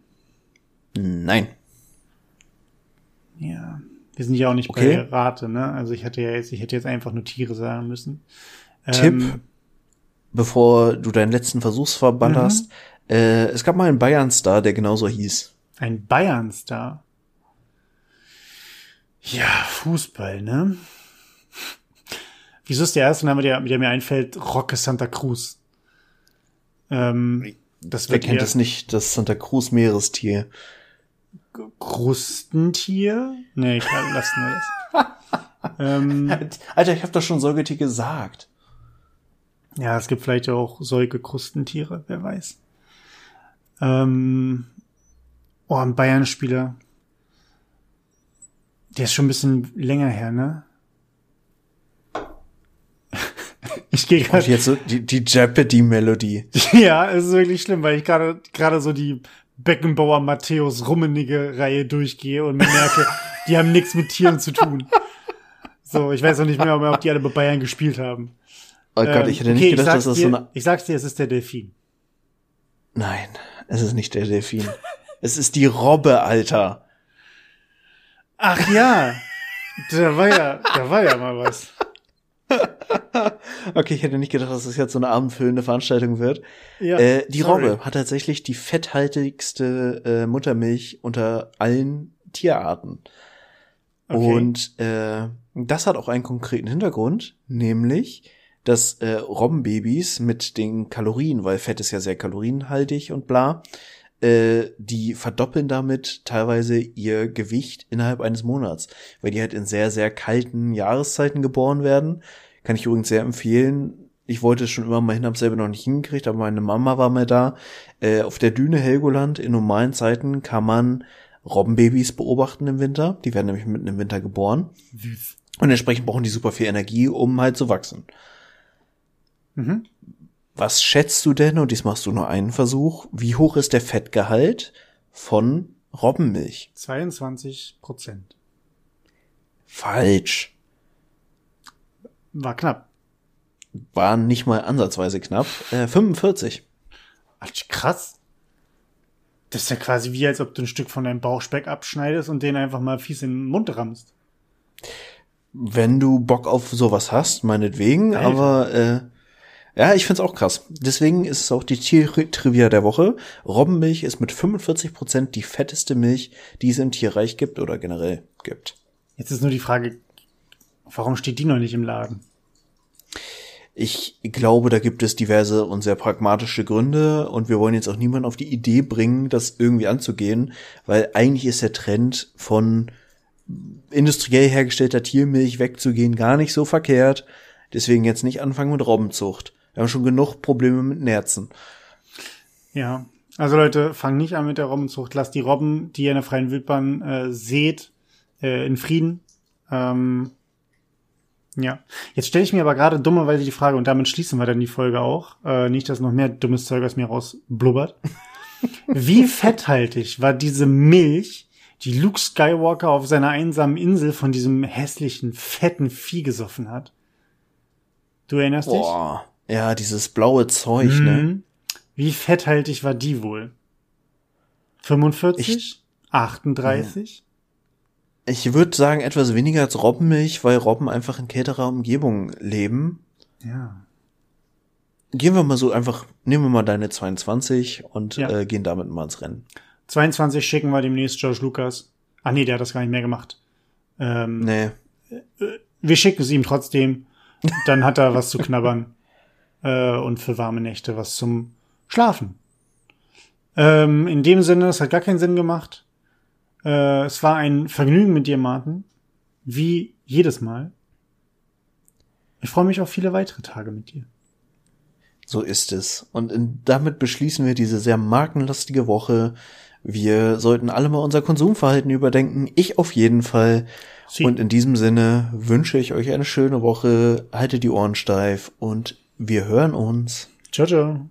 Nein. Ja. Wir sind ja auch nicht okay. bei Rate, ne? Also ich hätte ja jetzt, ich hätte jetzt einfach nur Tiere sagen müssen. Tipp, ähm, bevor du deinen letzten Versuchsverband mhm. hast. Äh, es gab mal einen Bayern-Star, der genauso hieß. Ein Bayern-Star? Ja, Fußball, ne? Wieso ist der erste Name, der, der mir einfällt, Roque Santa Cruz? Ähm, das Wer kennt es nicht, das Santa Cruz Meerestier? Krustentier? Nee, klar, lassen wir das. ähm, Alter, ich habe doch schon Säugetier gesagt. Ja, es gibt vielleicht auch Säugekrustentiere, wer weiß. Ähm, oh, ein Bayern-Spieler. Der ist schon ein bisschen länger her, ne? ich gehe gerade jetzt so die, die Jeopardy-Melodie. ja, es ist wirklich schlimm, weil ich gerade gerade so die Beckenbauer Matthäus Rummenige Reihe durchgehe und merke, die haben nichts mit Tieren zu tun. So, ich weiß auch nicht mehr, ob die alle bei Bayern gespielt haben. Oh Gott, ich hätte nicht okay, gedacht, dass das dir, so eine. Ich sag's dir, es ist der Delfin. Nein, es ist nicht der Delfin. es ist die Robbe, Alter. Ach ja, da war ja, da war ja mal was. Okay, ich hätte nicht gedacht, dass das jetzt so eine abendfüllende Veranstaltung wird. Ja, äh, die sorry. Robbe hat tatsächlich die fetthaltigste äh, Muttermilch unter allen Tierarten. Okay. Und äh, das hat auch einen konkreten Hintergrund, nämlich, dass äh, Robbenbabys mit den Kalorien, weil Fett ist ja sehr kalorienhaltig und bla, äh, die verdoppeln damit teilweise ihr Gewicht innerhalb eines Monats, weil die halt in sehr, sehr kalten Jahreszeiten geboren werden. Kann ich übrigens sehr empfehlen. Ich wollte es schon immer mal hin, habe selber noch nicht hingekriegt, aber meine Mama war mal da. Äh, auf der Düne Helgoland in normalen Zeiten kann man Robbenbabys beobachten im Winter. Die werden nämlich mitten im Winter geboren. Süß. Und entsprechend brauchen die super viel Energie, um halt zu wachsen. Mhm. Was schätzt du denn, und dies machst du nur einen Versuch, wie hoch ist der Fettgehalt von Robbenmilch? 22 Prozent. Falsch. War knapp. War nicht mal ansatzweise knapp. Äh, 45. Ach, krass. Das ist ja quasi wie, als ob du ein Stück von deinem Bauchspeck abschneidest und den einfach mal fies in den Mund rammst. Wenn du Bock auf sowas hast, meinetwegen, Alter. aber äh, ja, ich find's auch krass. Deswegen ist es auch die Tiertrivia der Woche. Robbenmilch ist mit 45 Prozent die fetteste Milch, die es im Tierreich gibt oder generell gibt. Jetzt ist nur die Frage, warum steht die noch nicht im Laden? Ich glaube, da gibt es diverse und sehr pragmatische Gründe und wir wollen jetzt auch niemanden auf die Idee bringen, das irgendwie anzugehen, weil eigentlich ist der Trend von industriell hergestellter Tiermilch wegzugehen gar nicht so verkehrt. Deswegen jetzt nicht anfangen mit Robbenzucht. Wir haben schon genug Probleme mit Nerzen. Ja. Also Leute, fangt nicht an mit der Robbenzucht. Lasst die Robben, die ihr in der freien Wildbahn äh, seht, äh, in Frieden. Ähm, ja. Jetzt stelle ich mir aber gerade dummerweise die Frage, und damit schließen wir dann die Folge auch. Äh, nicht, dass noch mehr dummes Zeug aus mir rausblubbert. Wie fetthaltig war diese Milch, die Luke Skywalker auf seiner einsamen Insel von diesem hässlichen, fetten Vieh gesoffen hat? Du erinnerst dich? Boah. Ja, dieses blaue Zeug, ne? Mhm. Wie fetthaltig war die wohl? 45? 38? Ich würde sagen etwas weniger als Robbenmilch, weil Robben einfach in kälterer Umgebung leben. Ja. Gehen wir mal so einfach, nehmen wir mal deine 22 und Ja. äh, gehen damit mal ins Rennen. 22 schicken wir demnächst George Lucas. Ach nee, der hat das gar nicht mehr gemacht. Ähm, Nee. Wir schicken es ihm trotzdem. Dann hat er was zu knabbern. Äh, und für warme Nächte was zum Schlafen. Ähm, in dem Sinne, es hat gar keinen Sinn gemacht. Äh, es war ein Vergnügen mit dir, Martin. Wie jedes Mal. Ich freue mich auf viele weitere Tage mit dir. So ist es. Und in, damit beschließen wir diese sehr markenlastige Woche. Wir sollten alle mal unser Konsumverhalten überdenken. Ich auf jeden Fall. Sie. Und in diesem Sinne wünsche ich euch eine schöne Woche. Haltet die Ohren steif und wir hören uns. Ciao, ciao.